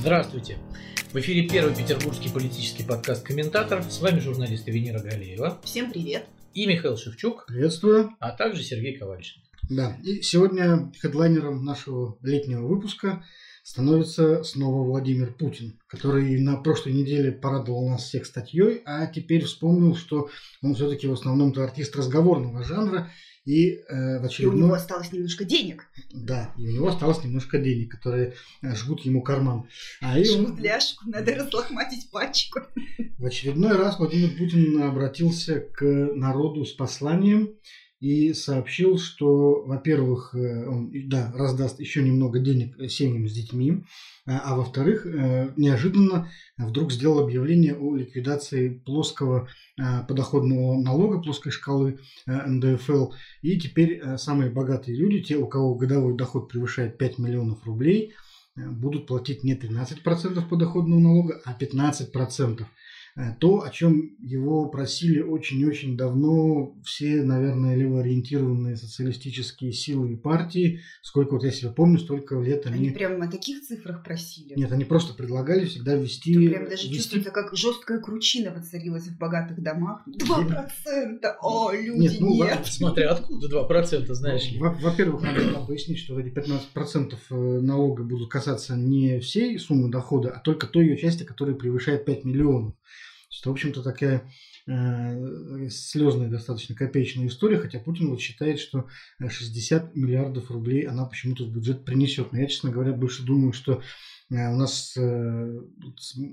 Здравствуйте! В эфире первый петербургский политический подкаст «Комментатор». С вами журналист Венера Галеева. Всем привет! И Михаил Шевчук. Приветствую. А также Сергей Ковальчин. Да, и сегодня хедлайнером нашего летнего выпуска становится снова Владимир Путин, который на прошлой неделе порадовал нас всех статьей, а теперь вспомнил, что он все-таки в основном-то артист разговорного жанра, и э, в очередной... И у него осталось немножко денег. Да, и у него осталось немножко денег, которые э, жгут ему карман. А и Жгут он... ляжку, надо разлохматить пачку. В очередной раз Владимир Путин обратился к народу с посланием, и сообщил, что, во-первых, э, он да, раздаст еще немного денег семьям с детьми, а, а во-вторых, э, неожиданно вдруг сделал объявление о ликвидации плоского э, подоходного налога, плоской шкалы НДФЛ. И теперь самые богатые люди, те, у кого годовой доход превышает 5 миллионов рублей, будут платить не 13% подоходного налога, а 15%. Э, то, о чем его просили очень-очень давно все, наверное, левоориентированные социалистические силы и партии. Сколько вот я себя помню, столько лет они... Они прямо о таких цифрах просили? Нет, они просто предлагали всегда ввести... Это прям даже ввести... чувствуется, как жесткая кручина воцарилась в богатых домах. Два процента! О, люди, нет! Ну, нет. Смотря откуда два процента, знаешь ли. Во-первых, надо пояснить, что эти 15% э, налога будут касаться не всей суммы дохода, а только той ее части, которая превышает 5 миллионов что, в общем-то, такая э, слезная достаточно копеечная история, хотя Путин вот считает, что 60 миллиардов рублей она почему-то в бюджет принесет. Но я, честно говоря, больше думаю, что Э, у нас, э,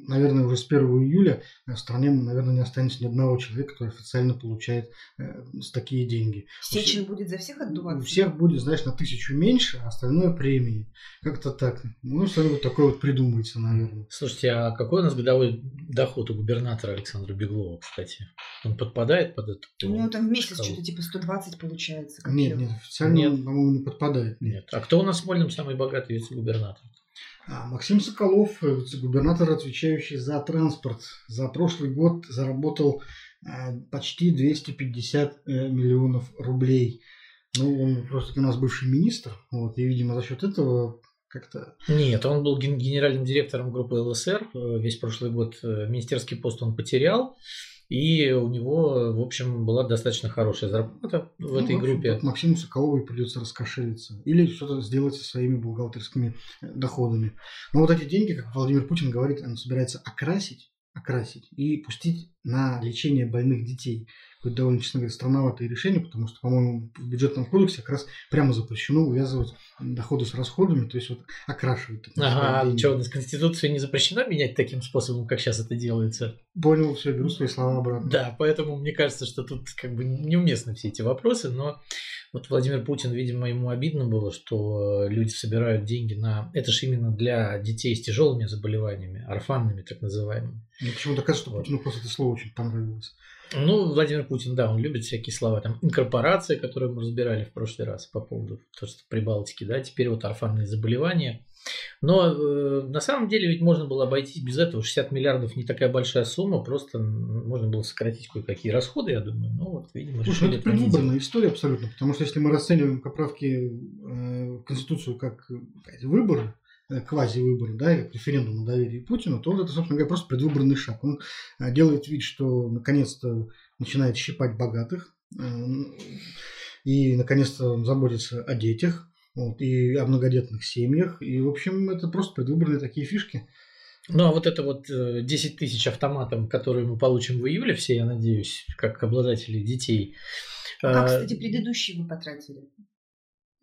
наверное, уже с 1 июля в стране, наверное, не останется ни одного человека, который официально получает э, такие деньги. Сечин всех, будет за всех отдуваться? У всех будет, знаешь, на тысячу меньше, а остальное премии. Как-то так. Ну, что-нибудь такое вот придумается, наверное. Слушайте, а какой у нас годовой доход у губернатора Александра Беглова, кстати? Он подпадает под это? У него там в месяц что-то типа 120 получается. Нет, нет, официально нет. по-моему, не подпадает. Нет. нет. А кто у нас в Смольном самый богатый вице-губернатор? А Максим Соколов, э, губернатор, отвечающий за транспорт, за прошлый год заработал э, почти 250 э, миллионов рублей. Ну, он просто у нас бывший министр, вот, и, видимо, за счет этого как-то... Нет, он был генеральным директором группы ЛСР весь прошлый год. Министерский пост он потерял. И у него, в общем, была достаточно хорошая зарплата в ну, этой в общем, группе. Максиму Соколову придется раскошелиться. Или что-то сделать со своими бухгалтерскими доходами. Но вот эти деньги, как Владимир Путин говорит, он собирается окрасить, окрасить и пустить на лечение больных детей какое довольно, честно говоря, странноватое решение, потому что, по-моему, в бюджетном кодексе как раз прямо запрещено увязывать доходы с расходами, то есть вот окрашивать. Ага, а что, у нас Конституция не запрещено менять таким способом, как сейчас это делается? Понял, все, беру свои слова обратно. Да, поэтому мне кажется, что тут как бы неуместны все эти вопросы, но вот Владимир Путин, видимо, ему обидно было, что люди собирают деньги на... Это же именно для детей с тяжелыми заболеваниями, орфанными так называемыми. Мне почему-то кажется, что Путину просто это слово очень понравилось. Ну, Владимир Путин, да, он любит всякие слова. Там инкорпорация, которую мы разбирали в прошлый раз по поводу то, что Прибалтики, да, теперь вот орфанные заболевания. Но э, на самом деле ведь можно было обойтись без этого. 60 миллиардов не такая большая сумма, просто можно было сократить кое-какие расходы, я думаю. Ну вот, видимо, Слушай, решили это предвыборная история абсолютно, потому что если мы расцениваем поправки э, в Конституцию как выборы, Э, квази-выборы, да, как референдум о доверии Путину, то вот это, собственно говоря, просто предвыборный шаг. Он э, делает вид, что наконец-то начинает щипать богатых э, и наконец-то заботится о детях вот, и о многодетных семьях. И, в общем, это просто предвыборные такие фишки. Ну, а вот это вот 10 тысяч автоматом, которые мы получим в июле все, я надеюсь, как обладатели детей. А как, кстати, предыдущие вы потратили?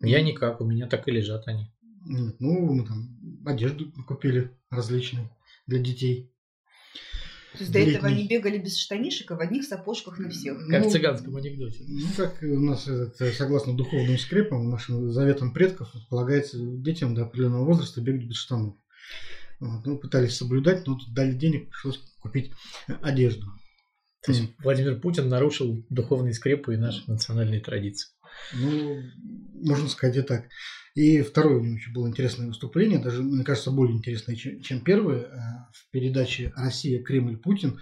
Я никак, у меня так и лежат они. Нет, ну, мы там одежду купили различные для детей. То есть до Летний. этого они бегали без штанишек, а в одних сапожках на всех. Как ну, в цыганском анекдоте. Ну, как у нас, этот, согласно духовным скрепам, нашим заветам предков, полагается детям до определенного возраста бегать без штанов. Вот, ну, пытались соблюдать, но тут дали денег, пришлось купить одежду. То есть. Владимир Путин нарушил духовные скрепы и наши национальные традиции. Ну, можно сказать и так. И второе у него еще было интересное выступление, даже, мне кажется, более интересное, чем, чем первое, э, в передаче «Россия, Кремль, Путин».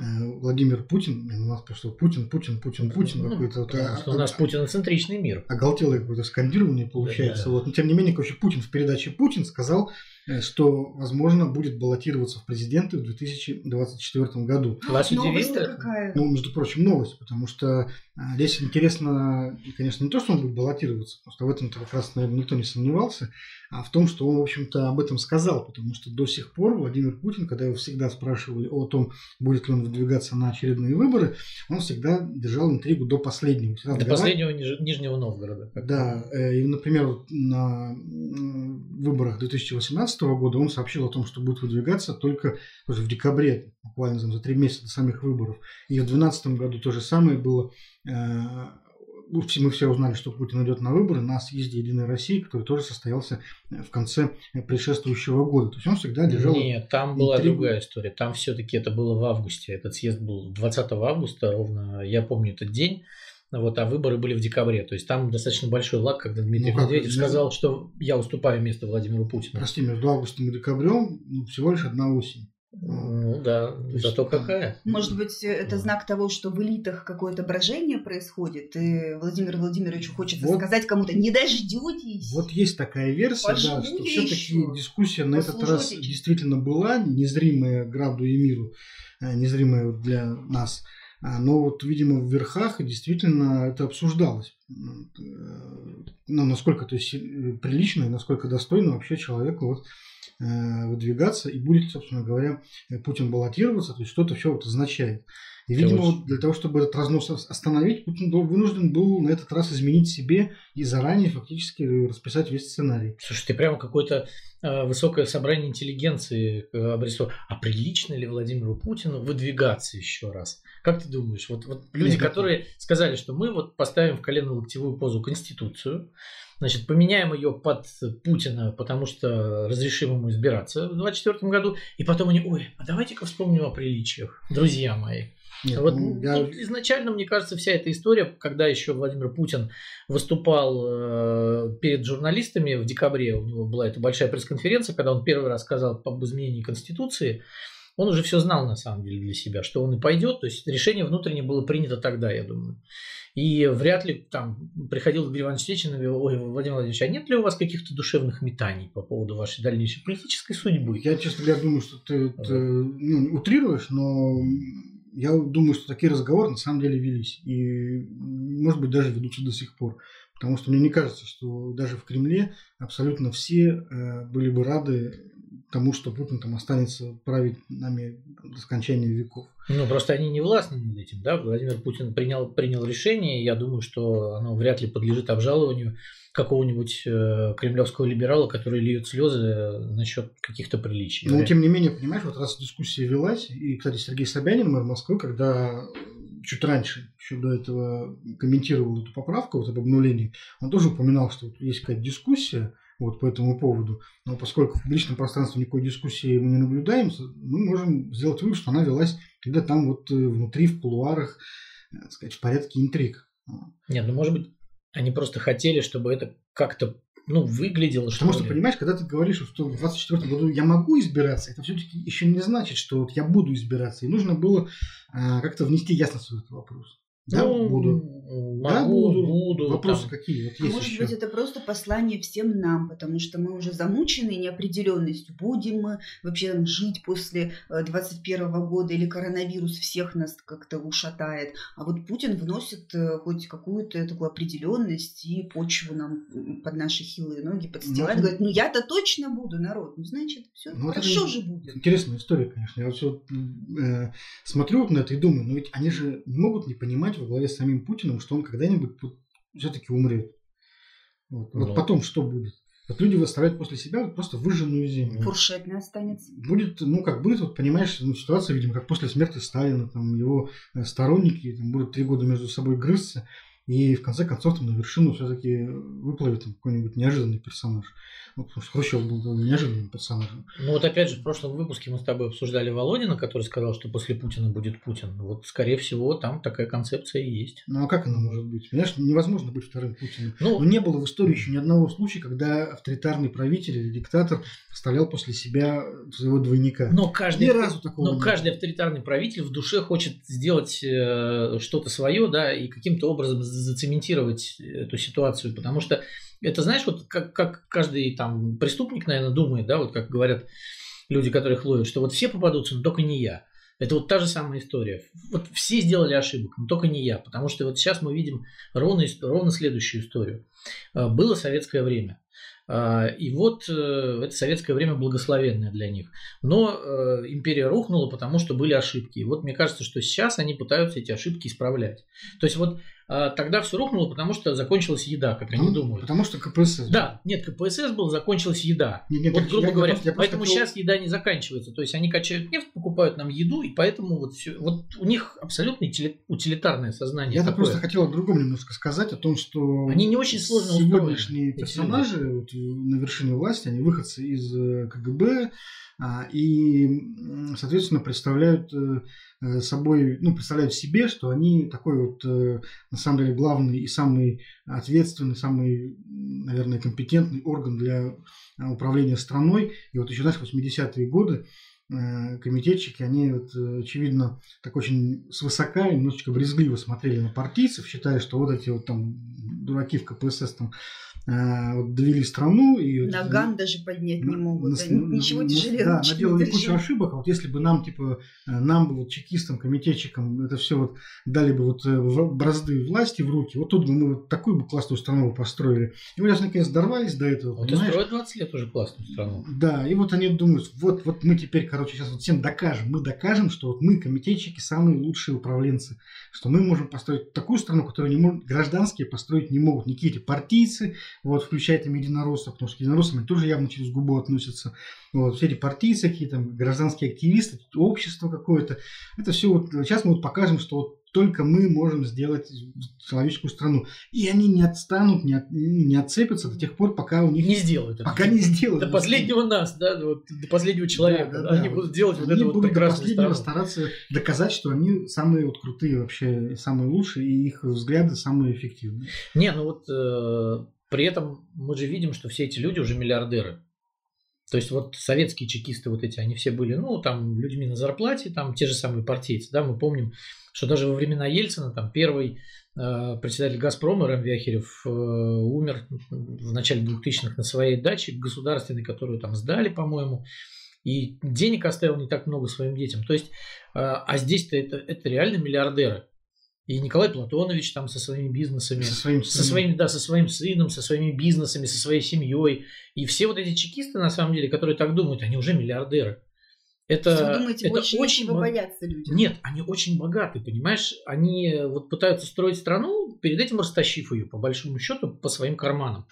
Э, Владимир Путин, у нас просто Путин, Путин, Путин, Путин, ну, какой-то вот, а, у нас а, путиноцентричный мир. Оголтелое какое-то скандирование получается. Да, да. Вот. Но тем не менее, короче, Путин в передаче Путин сказал, что, возможно, будет баллотироваться в президенты в 2024 году. Вас удивило? какая? Ну, между прочим, новость, потому что а, здесь интересно, конечно, не то, что он будет баллотироваться, потому что в этом-то как раз, наверное, никто не сомневался, а в том, что он, в общем-то, об этом сказал, потому что до сих пор Владимир Путин, когда его всегда спрашивали о том, будет ли он выдвигаться на очередные выборы, он всегда держал интригу до последнего. Всегда До последнего Ниж- Нижнего Новгорода. да, э, и, например, на выборах 2018 года он сообщил о том, что будет выдвигаться только в декабре, буквально за три месяца до самих выборов. И в 2012 году то же самое было. Э, Мы все узнали, что Путин идет на выборы на съезде Единой России, который тоже состоялся э, в конце э, предшествующего года. То есть он всегда держал... Нет, там была интригу. другая история. Там все-таки это было в августе. Этот съезд был 20 августа, ровно, я помню этот день. Вот, а выборы были в декабре. То есть там достаточно большой лак, когда Дмитрий Ну, как, Медведев ну, сказал, что я уступаю место Владимиру Путину. Прости, между августом и декабрем ну, всего лишь одна осень. Ну да, есть, зато да. какая. Может быть, это знак того, что в элитах какое-то брожение происходит, и Владимиру Владимировичу хочется Вот. сказать кому-то «не дождетесь». Вот есть такая версия, да, что я все-таки дискуссия на этот раз действительно была, незримая граду и миру, э, незримая для нас. А, Но вот, видимо, в верхах действительно это обсуждалось. Ну, э, Ну, насколько то есть, э, прилично и насколько достойно вообще человеку вот, э, выдвигаться. И будет, собственно говоря, Путин баллотироваться, то есть что-то все вот означает. И, Это видимо, вот для того, чтобы этот разнос ос- остановить, Путин был вынужден был на этот раз изменить себе и заранее фактически расписать весь сценарий. Слушай, ты прямо какое-то э, высокое собрание интеллигенции э, обрисовал. А прилично ли Владимиру Путину выдвигаться еще раз? Как ты думаешь? Вот, вот люди, Нет, которые сказали, что мы вот поставим в колено-локтевую позу Конституцию, значит, поменяем ее под Путина, потому что разрешим ему избираться в 2024 году, и потом они, ой, а давайте-ка вспомним о приличиях, друзья мои. Нет, Вот ну, я- тут изначально, мне кажется, вся эта история, когда еще Владимир Путин выступал э, перед журналистами в декабре, у него была эта большая пресс-конференция, когда он первый раз сказал об изменении Конституции, он уже все знал на самом деле для себя, что он и пойдет, то есть решение внутренне было принято тогда, я думаю. И вряд ли там приходил Дмитрий Иванович Сечин и говорил, ой, Владимир Владимирович, а нет ли у вас каких-то душевных метаний по поводу вашей дальнейшей политической судьбы? Я, честно говоря, думаю, что ты это, ну, утрируешь, но я думаю, что такие разговоры на самом деле велись. И, может быть, даже ведутся до сих пор. Потому что мне не кажется, что даже в Кремле абсолютно все э, были бы рады тому, что Путин там останется править нами до скончания веков. Ну, просто они не властны над этим, да? Владимир Путин принял, принял решение, и я думаю, что оно вряд ли подлежит обжалованию какого-нибудь э, кремлевского либерала, который льет слезы э, насчет каких-то приличий. Но, тем не менее, понимаешь, вот раз дискуссия велась, и, кстати, Сергей Собянин, мэр Москвы, когда чуть раньше, еще до этого комментировал эту поправку, вот об обнулении, он тоже упоминал, что вот есть какая-то дискуссия вот по этому поводу, но поскольку в публичном пространстве никакой дискуссии мы не наблюдаем, мы можем сделать вывод, что она велась где-то там вот э, внутри, в кулуарах, э, так сказать, в порядке интриг. Нет, ну, может быть, они просто хотели, чтобы это как-то, ну, выглядело, Потому что что, ли. понимаешь, когда ты говоришь, что в 2024 году я могу избираться, это все-таки еще не значит, что вот я буду избираться. И нужно было а, как-то внести ясность в этот вопрос. Да, Ну, буду. Могу, Да, буду. буду. Вопросы там. какие? Вот А может еще. быть, это просто послание всем нам, потому что мы уже замучены неопределенностью. Будем мы вообще там жить после э, 21 года или коронавирус всех нас как-то ушатает. А вот Путин вносит э, хоть какую-то такую определенность и почву нам под наши хилые ноги подстилает. Ну, Говорит, ну я-то точно буду, народ. Ну, значит, все Ну, хорошо же будет. Интересная история, конечно. Я вот всё, э, смотрю вот на это и думаю, ну ведь они же не могут не понимать во главе с самим Путиным, что он когда-нибудь все-таки умрет. Вот, Вот Ну. потом что будет? Вот люди выставляют после себя вот просто выжженную землю. Фуршет не останется. будет, ну, как будет, вот, понимаешь, ну, ситуация, видимо, как после смерти Сталина, там, его э, сторонники там, будут три года между собой грызться, и в конце концов там на вершину все-таки выплывет какой-нибудь неожиданный персонаж. Вот, потому что Хрущев был довольно неожиданным персонажем. Ну вот опять же, в прошлом выпуске мы с тобой обсуждали Володина, который сказал, что после Путина будет Путин. Вот, скорее всего, там такая концепция и есть. Ну, а как она может быть? Понимаешь, невозможно быть вторым Путиным. Ну, Но не было в истории еще ни одного случая, когда авторитарный правитель или диктатор оставлял после себя своего двойника. но каждый, Ни разу такого но не каждый авторитарный правитель в душе хочет сделать э, что-то свое, да, и каким-то образом зацементировать эту ситуацию, потому что это, знаешь, вот как, как каждый там преступник, наверное, думает, да, вот как говорят люди, которых ловят, что вот все попадутся, но только не я. Это вот та же самая история. Вот все сделали ошибок, но только не я. Потому что вот сейчас мы видим ровно, ровно следующую историю. А, было советское время. А, и вот э, это советское время благословенное для них. Но э, империя рухнула, потому что были ошибки. И вот мне кажется, что сейчас они пытаются эти ошибки исправлять. То есть вот тогда все рухнуло, потому что закончилась еда, как потому, они думают. Потому что КПСС. Да, нет, КПСС был, закончилась еда. Нет, нет, вот, грубо я, говоря, я, я поэтому хотел... сейчас еда не заканчивается. То есть они качают нефть, покупают нам еду, и поэтому вот все. Вот у них абсолютно утилитарное сознание. Я просто хотел о другом немножко сказать, о том, что они не очень сложно сегодняшние персонажи вот, на вершине власти, они выходцы из э, КГБ, а, и, соответственно, представляют э, э, собой, ну, представляют себе, что они такой вот, э, на самом деле, главный и самый ответственный, самый, наверное, компетентный орган для управления страной. И вот еще, знаешь, 80-е годы комитетчики, они, вот, очевидно, так очень свысока и немножечко брезгливо смотрели на партийцев, считая, что вот эти вот там дураки в КПСС там Э, вот, довели страну. И, Наган вот, даже поднять не могут. На, на, ничего на, тяжелее. Да, наделали кучу ошибок. А вот если бы нам, типа, э, нам бы вот чекистам, комитетчикам это все вот дали бы вот э, бразды власти в руки, вот тут бы мы вот такую бы классную страну построили. И мы сейчас наконец дорвались до этого. Вот понимаешь? строят 20 лет уже классную страну. Да, и вот они думают, вот, вот мы теперь, короче, сейчас вот всем докажем, мы докажем, что вот мы, комитетчики, самые лучшие управленцы, что мы можем построить такую страну, которую не могут, гражданские построить не могут, никакие эти партийцы, вот, включая там единороссов, потому что к единороссам тоже явно через губу относятся, вот, все эти партийцы какие там, гражданские активисты, общество какое-то, это все вот, сейчас мы вот покажем, что вот только мы можем сделать человеческую страну. И они не отстанут, не, от, не отцепятся до тех пор, пока у них... Не сделают. Пока не сделают. До последнего нас, да, вот, до последнего человека. Да, да, они да. будут делать они вот это вот прекрасную последнего страну. стараться доказать, что они самые вот крутые вообще, самые лучшие, и их взгляды самые эффективные. Не, ну вот э, при этом мы же видим, что все эти люди уже миллиардеры. То есть вот советские чекисты вот эти, они все были, ну, там, людьми на зарплате, там, те же самые партийцы, да, мы помним, что даже во времена Ельцина, там, первый э, председатель «Газпрома» Рэм Вяхерев э, умер в начале 2000-х на своей даче государственной, которую там сдали, по-моему, и денег оставил не так много своим детям. То есть, э, а здесь-то это, это реально миллиардеры. И Николай Платонович там со своими бизнесами, со своим, со своим, да, со своим сыном, со своими бизнесами, со своей семьей. И все вот эти чекисты, на самом деле, которые так думают, они уже миллиардеры. Это, Вы думаете, это очень, очень боятся люди? Нет, они очень богаты, понимаешь? Они вот пытаются строить страну, перед этим растащив ее, по большому счету, по своим карманам.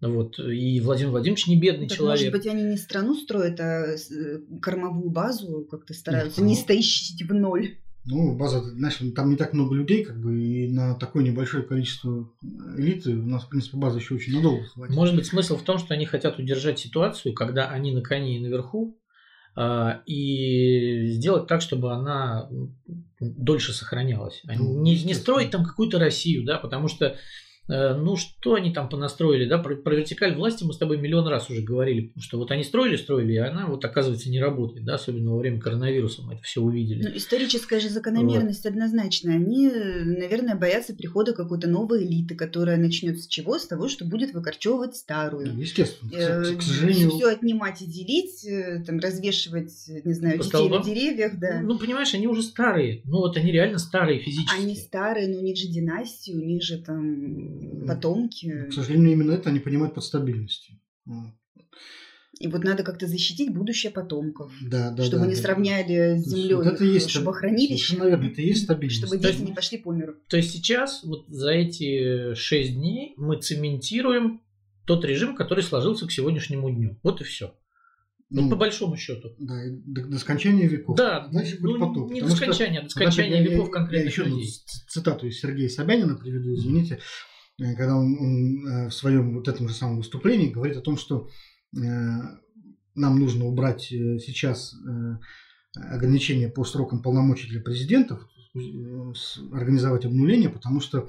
Вот. И Владимир Владимирович не бедный так, человек. Может быть, они не страну строят, а э, кормовую базу как-то стараются не стоящить в ноль. Ну, база, знаешь, там не так много людей, как бы, и на такое небольшое количество элиты у нас, в принципе, база еще очень надолго хватит. Может быть, смысл в том, что они хотят удержать ситуацию, когда они на коне и наверху, а, и сделать так, чтобы она дольше сохранялась. Ну, не, не строить там какую-то Россию, да, потому что Э, ну, что они там понастроили, да, про, про вертикаль власти мы с тобой миллион раз уже говорили, что вот они строили, строили, и она вот оказывается не работает, да, особенно во время коронавируса мы это все увидели. Ну, историческая же закономерность вот. однозначно. Они, наверное, боятся прихода какой-то новой элиты, которая начнет с чего? С того, что будет выкорчевывать старую. Ну, естественно. К, к сожалению. Все отнимать и делить, э, там, развешивать, не знаю, По детей столбам? на деревьях, да. Ну, ну, понимаешь, они уже старые. Ну, вот они реально старые физически. Они старые, но у них же династии, у них же там потомки. К сожалению, именно это они понимают под стабильностью. И вот надо как-то защитить будущее потомков. Да, да, чтобы да, не да. сравняли с землей, вот это есть, чтобы хранилище. Наверное, это и есть стабильность. Чтобы дети не пошли по миру. То есть сейчас, вот за эти шесть дней, мы цементируем тот режим, который сложился к сегодняшнему дню. Вот и все. Ну, ну, по большому счету. Да, до, до скончания веков. Да, Дальше ну, потоп. не до скончания, а до скончания веков конкретно. Я еще людей. цитату из Сергея Собянина приведу, извините. Э, когда он, он э, в своем вот этом же самом выступлении говорит о том, что э, нам нужно убрать сейчас ограничения по срокам полномочий для президентов, организовать обнуление, потому что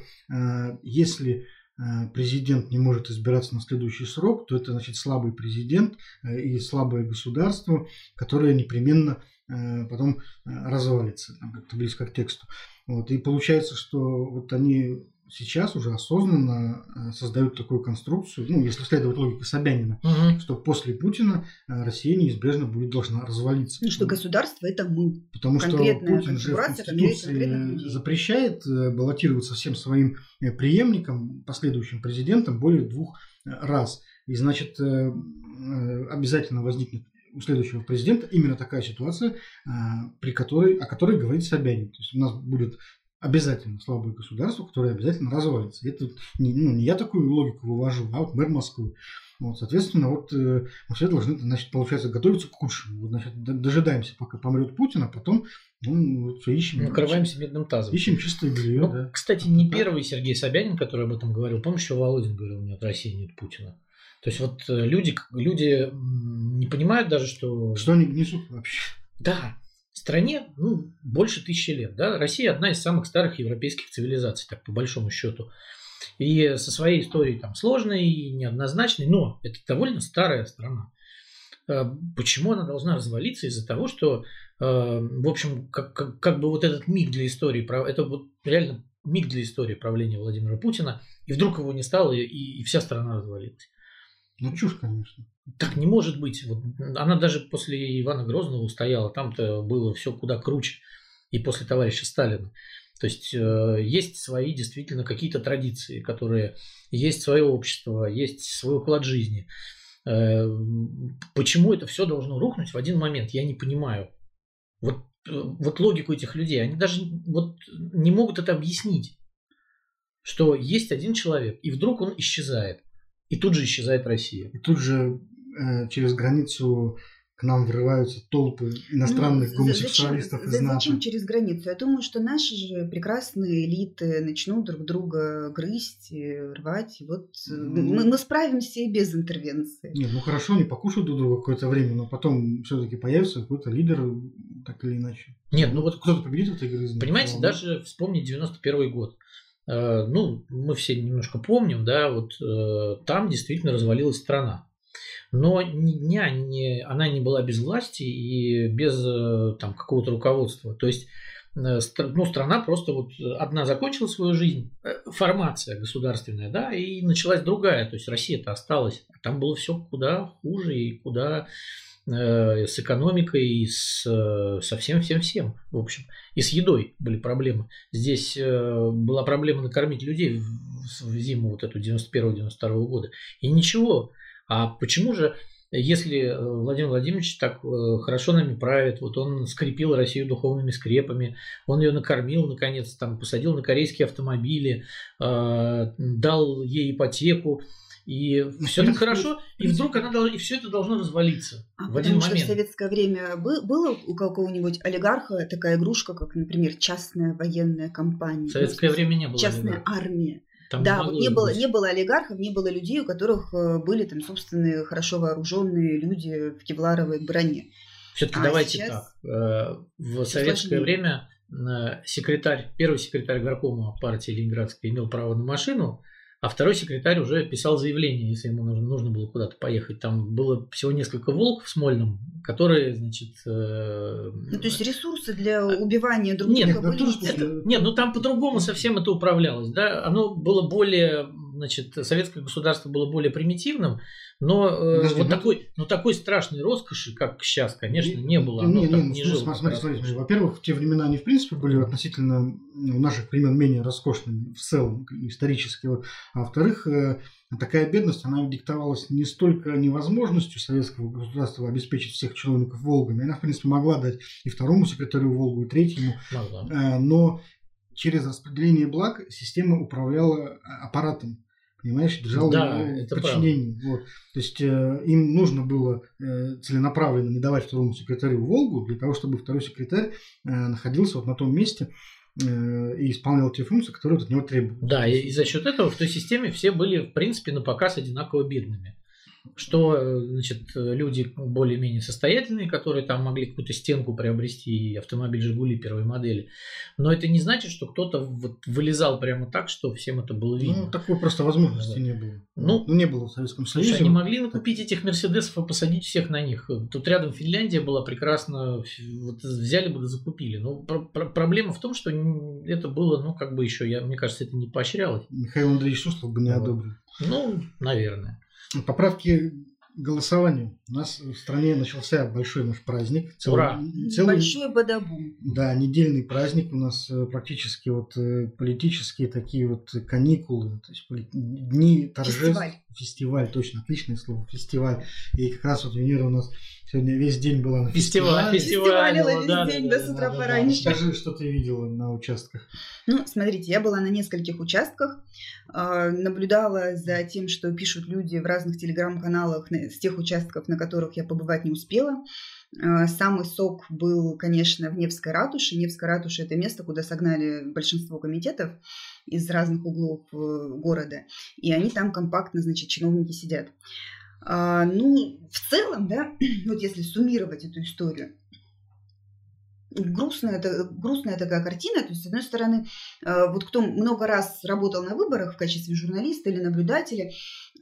если президент не может избираться на следующий срок, то это значит слабый президент и слабое государство, которое непременно потом развалится, там как-то близко к тексту. Вот. И получается, что вот они сейчас уже осознанно э, создают такую конструкцию, ну, если следовать логике Собянина, Мгм. что после Путина э, Россия неизбежно будет должна развалиться. Ну, что государство это мы. Потому что конкретная Путин же в Конституции запрещает э, баллотироваться всем своим преемникам, последующим президентам более двух раз. И значит, обязательно возникнет у следующего президента именно такая ситуация, при которой, о которой говорит Собянин. То есть у нас будет обязательно слабое государство, которое обязательно развалится. Это не, ну, не я такую логику вывожу, а вот мэр Москвы. Вот, соответственно, вот э, мы все должны, значит, получается, готовиться к худшему. Вот, значит, дожидаемся, пока помрет Путин, а потом ну, вот, всё ищем, Накрываемся медным тазом. ищем чистое белье. Ну, да. Кстати, не Да. первый Сергей Собянин, который об этом говорил. Помнишь, еще Володин говорил, нет России, нет Путина. То есть вот э, люди, люди не понимают даже, что... Что они несут вообще? Да, стране ну, больше тысячи лет. Да? Россия одна из самых старых европейских цивилизаций, так по большому счету. И со своей историей там сложной и неоднозначной, но это довольно старая страна. Э, Почему она должна развалиться из-за того, что, э, в общем, как, как, как бы вот этот миг для истории, это вот реально миг для истории правления Владимира Путина, и вдруг его не стало, и, и вся страна развалилась. Ну, чушь, конечно. Так не может быть. Вот она даже после Ивана Грозного устояла. Там-то было все куда круче. И после товарища Сталина. То есть э, есть свои действительно какие-то традиции, которые есть свое общество, есть свой уклад жизни. Э, почему это все должно рухнуть в один момент, я не понимаю. Вот, э, вот логику этих людей, они даже вот не могут это объяснить, что есть один человек, и вдруг он исчезает, и тут же исчезает Россия. И тут же э, через границу к нам врываются толпы иностранных Ну, гомосексуалистов зачем, из НАТО. Зачем через границу? Я думаю, что наши же прекрасные элиты начнут друг друга грызть, и рвать. И вот э, Ну. мы, мы справимся и без интервенции. Нет, ну хорошо, они покушают друг друга какое-то время, но потом все-таки появится какой-то лидер, так или иначе. Нет, ну вот Кто-то победит в этой грызне. Понимаете, даже вспомнить 91 год. Э, Ну, мы все немножко помним, да, вот э, там действительно развалилась страна. Но ни дня не, она не была без власти и без э, там, какого-то руководства. То есть, ну, страна просто вот одна закончила свою жизнь, формация государственная, да, и началась другая. То есть Россия-то осталась. А Там было все куда хуже и куда с экономикой, и с, э, со всем всем всем, в общем. И с едой были проблемы. Здесь э, была проблема накормить людей в, в зиму вот эту 91-92 года. И ничего. А почему же, если э, Владимир Владимирович так э, хорошо нами правит, вот он скрепил Россию духовными скрепами, он ее накормил, наконец, там, посадил на корейские автомобили, э, дал ей ипотеку, и Ну, все так хорошо, и вдруг она должна, и все это должно развалиться А в один потому что момент. в советское время бы- было у какого-нибудь олигарха такая игрушка, как, например, частная военная компания. В советское Ну, время не было. Частная олигархов. армия. Там да, могло вот не было, быть. не было олигархов, не было людей, у которых э, были там собственные хорошо вооруженные люди в кевларовой броне. Все-таки А давайте сейчас так. Э, В советское сложнее. время э, секретарь, первый секретарь горкома партии Ленинградской имел право на машину, а второй секретарь уже писал заявление, если ему нужно, нужно было куда-то поехать. Там было всего несколько волк в Смольном, которые, значит... э, Ну, то есть ресурсы для убивания друг Нет, друга да были тоже не те. это- Нет, ну там по-другому совсем это управлялось, да. Оно было более, значит, советское государство было более примитивным, но э, Подожди, вот ну- такой, но такой страшной роскоши, как сейчас, конечно, не было. Оно Не, не, ну, не смотри, жило смотри, смотри, смотри. Во-первых, в те времена они, в принципе, были относительно ну, наших времен менее роскошными в целом, исторически. Вот. А во-вторых, э, такая бедность, она диктовалась не столько невозможностью советского государства обеспечить всех чиновников Волгами, она, в принципе, могла дать и второму секретарю Волгу, и третьему, Могла. Э, но через распределение благ система управляла а, аппаратом. Понимаешь, держала Да, его в подчинении. Вот. То есть э, им нужно было э, целенаправленно не давать второму секретарю Волгу для того, чтобы второй секретарь э, находился вот на том месте э, и исполнял те функции, которые от него требовались. Да, и, и за счет этого в той системе все были, в принципе, на показ одинаково бедными. Что э, значит, люди более-менее состоятельные, которые там могли какую-то стенку приобрести и автомобиль «Жигули» первой модели. Но это не значит, что кто-то вот вылезал прямо так, что всем это было видно. Ну, такой просто возможности Да. не было. Ну, Ну, не было в Советском Слушай, Союзе. они могли купить этих Мерседесов и посадить всех на них. Тут рядом Финляндия была прекрасно, вот взяли бы да закупили. Но пр- пр- проблема в том, что это было, ну, как бы еще, я, мне кажется, это не поощрялось. Михаил Андреевич Суслов бы не Вот. одобрил. Ну, наверное. Поправки голосованию. У нас в стране начался большой наш праздник. Ура! целый- Большой бадабум. Да, недельный праздник у нас э, практически вот э, политические такие вот каникулы, то есть дни торжеств. Фестиваль. Фестиваль, точно, отличное слово, фестиваль. И как раз вот Венера у нас сегодня весь день была на Фестиваль, фестивале. фестиваль. Фестивалила весь да, день да, до да, с утра да, да, пораньше. Скажи, что ты видела на участках. Ну, смотрите, я была на нескольких участках, э, наблюдала за тем, что пишут люди в разных телеграм-каналах на- с тех участков, на которых я побывать не успела. Э, Самый сок был, конечно, в Невской ратуше. Невская ратуша – это место, куда согнали большинство комитетов из разных углов э, города. И они там компактно, значит, чиновники сидят. А, Ну, в целом, да, вот если суммировать эту историю, грустная, грустная такая картина. То есть, с одной стороны, э, вот кто много раз работал на выборах в качестве журналиста или наблюдателя,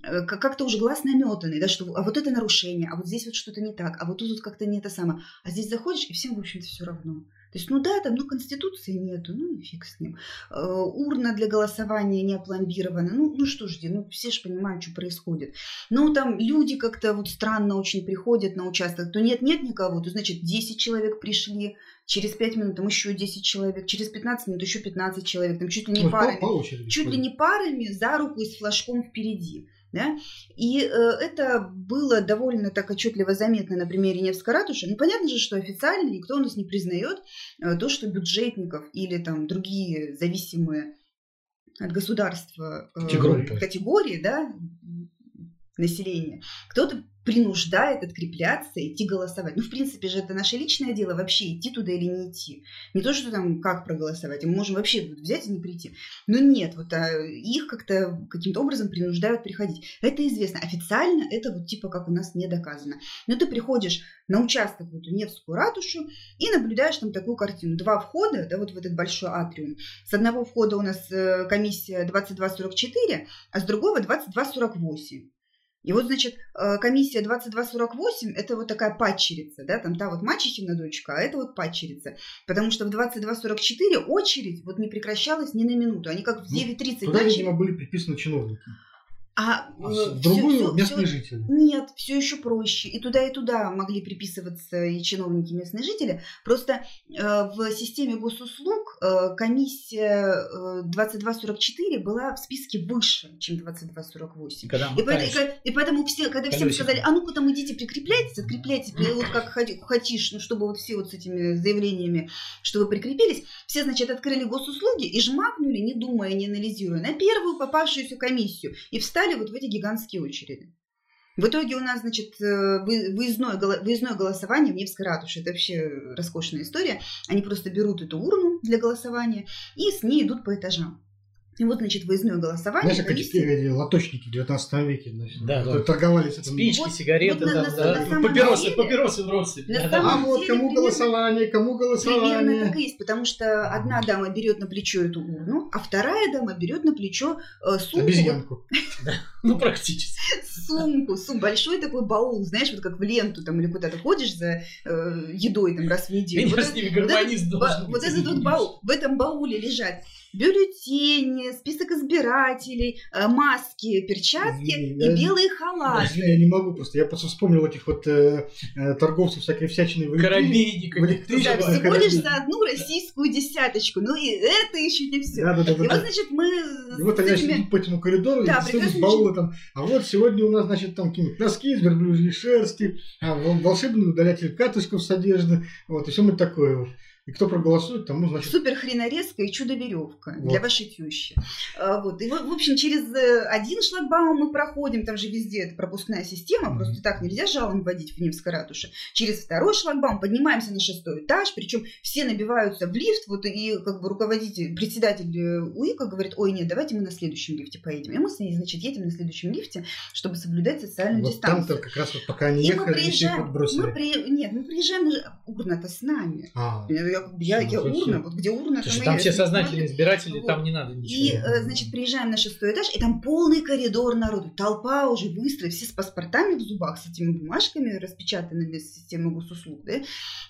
э, как- как-то уже глаз наметанный, да, что а вот это нарушение, а вот здесь вот что-то не так, а вот тут вот как-то не это самое. А здесь заходишь, и всем, в общем-то, все равно. То есть, ну да, там, ну, конституции нету, ну и фиг с ним. Э, Урна для голосования не опломбирована. Ну, ну что ж, ну все же понимают, что происходит. Ну, там люди как-то вот странно очень приходят на участок. То нет-нет никого, то значит 10 человек пришли, через 5 минут там еще 10 человек, через 15 минут еще 15 человек, там чуть ли не по, парами по очереди. чуть ли не парами за руку и с флажком впереди. Да? И э, это было довольно так отчетливо заметно на примере Невской ратуши. Ну, понятно же, что официально никто у нас не признает э, то, что бюджетников или там другие зависимые от государства э, Категории. категории да, населения, кто-то принуждает открепляться, идти голосовать. Ну, в принципе же, это наше личное дело вообще идти туда или не идти. Не то, что там как проголосовать, мы можем вообще вот взять и не прийти. Но нет, вот а, их как-то каким-то образом принуждают приходить. Это известно. Официально это вот типа как у нас не доказано. Но ты приходишь на участок в эту Невскую ратушу и наблюдаешь там такую картину. Два входа, да, вот в этот большой атриум. С одного входа у нас э, комиссия 2244, а с другого 2248. И вот, значит, э, комиссия 2248 – это вот такая падчерица, да, там та вот мачехина дочка, а это вот падчерица. Потому что в 2244 очередь вот не прекращалась ни на минуту. Они как в Ну, 9.30 Туда, начали, видимо, были приписаны чиновники. А, А э, в другую всё- местные всё- жители. нет, все еще проще. И туда, и туда могли приписываться и чиновники, и местные жители. Просто э, в системе госуслуг э, комиссия э, 2244 была в списке выше, чем 2248. Когда И, поэтому- и и поэтому все, когда всем Колесико. сказали, а ну-ка там идите, прикрепляйтесь, открепляйтесь, вот как хотишь, ну, чтобы вот все вот с этими заявлениями, что вы прикрепились, все, значит, открыли госуслуги и жмакнули, не думая, не анализируя, на первую попавшуюся комиссию и встали вот в эти гигантские очереди. В итоге у нас, значит, э, вы- выездное, выездное голосование в Невской ратуше. Это вообще роскошная история. Они просто берут эту урну для голосования и с ней идут по этажам. И вот, значит, выездное голосование. Знаешь, как эти в 19 веке, значит, Да, да. торговались этим. Спички, Вот- сигареты, вот на- да, на- да. на папиросы, деле- папиросы в родстве. На Да, да. А вот деле, кому примерно- голосование, кому Примерно голосование. так и есть, потому что одна дама берет на плечо эту урну, а вторая дама берет на плечо э, сумку, Обезьянку. Ну, практически. сумку, сум, большой такой баул, знаешь, вот как в ленту там или куда-то ходишь за э, едой там раз в неделю. Меня Вот с ними гармонист должен Вот этот вот баул, в этом бауле лежат бюллетени, список избирателей, э, маски, перчатки Извини, и я- белые халаты. Извини, я не могу просто. Я просто вспомнил этих вот э, э, торговцев всякой всячиной в. Да, Ты же всего лишь карабин. за одну российскую десяточку. Ну и это еще не все. Да, да, да, И да, вот, да. значит, мы И вот они этими... по этому коридору Да, и прекрасно баула там. А вот сегодня у нас, значит, там какие-нибудь носки из верблюжьей шерсти, а, вол- волшебный удалятель катышков с одежды, вот, и все мы такое вот. И кто проголосует, тому, значит... Супер хренорезка и чудо-веревка вот. для вашей тещи. А, вот. И, в общем, через э, один шлагбаум мы проходим, там же везде это пропускная система, mm-hmm. просто так нельзя жалом вводить в Невской ратуше. Через второй шлагбаум поднимаемся на шестой этаж, причем все набиваются в лифт, вот и как бы руководитель, председатель э, УИКа говорит, ой, нет, давайте мы на следующем лифте поедем. И мы с ней, значит, едем на следующем лифте, чтобы соблюдать социальную вот дистанцию. Там-то как раз вот пока они и ехали, мы приезжаем, мы при... Нет, мы приезжаем, урна-то с нами. А я, я, я урна, вот где урна, Слушай, там, там все сознательные избиратели, вот. там не надо ничего. И, э, значит, приезжаем на шестой этаж, и там полный коридор народу, толпа уже быстро, все с паспортами в зубах, с этими бумажками, распечатанными с системы госуслуг, да,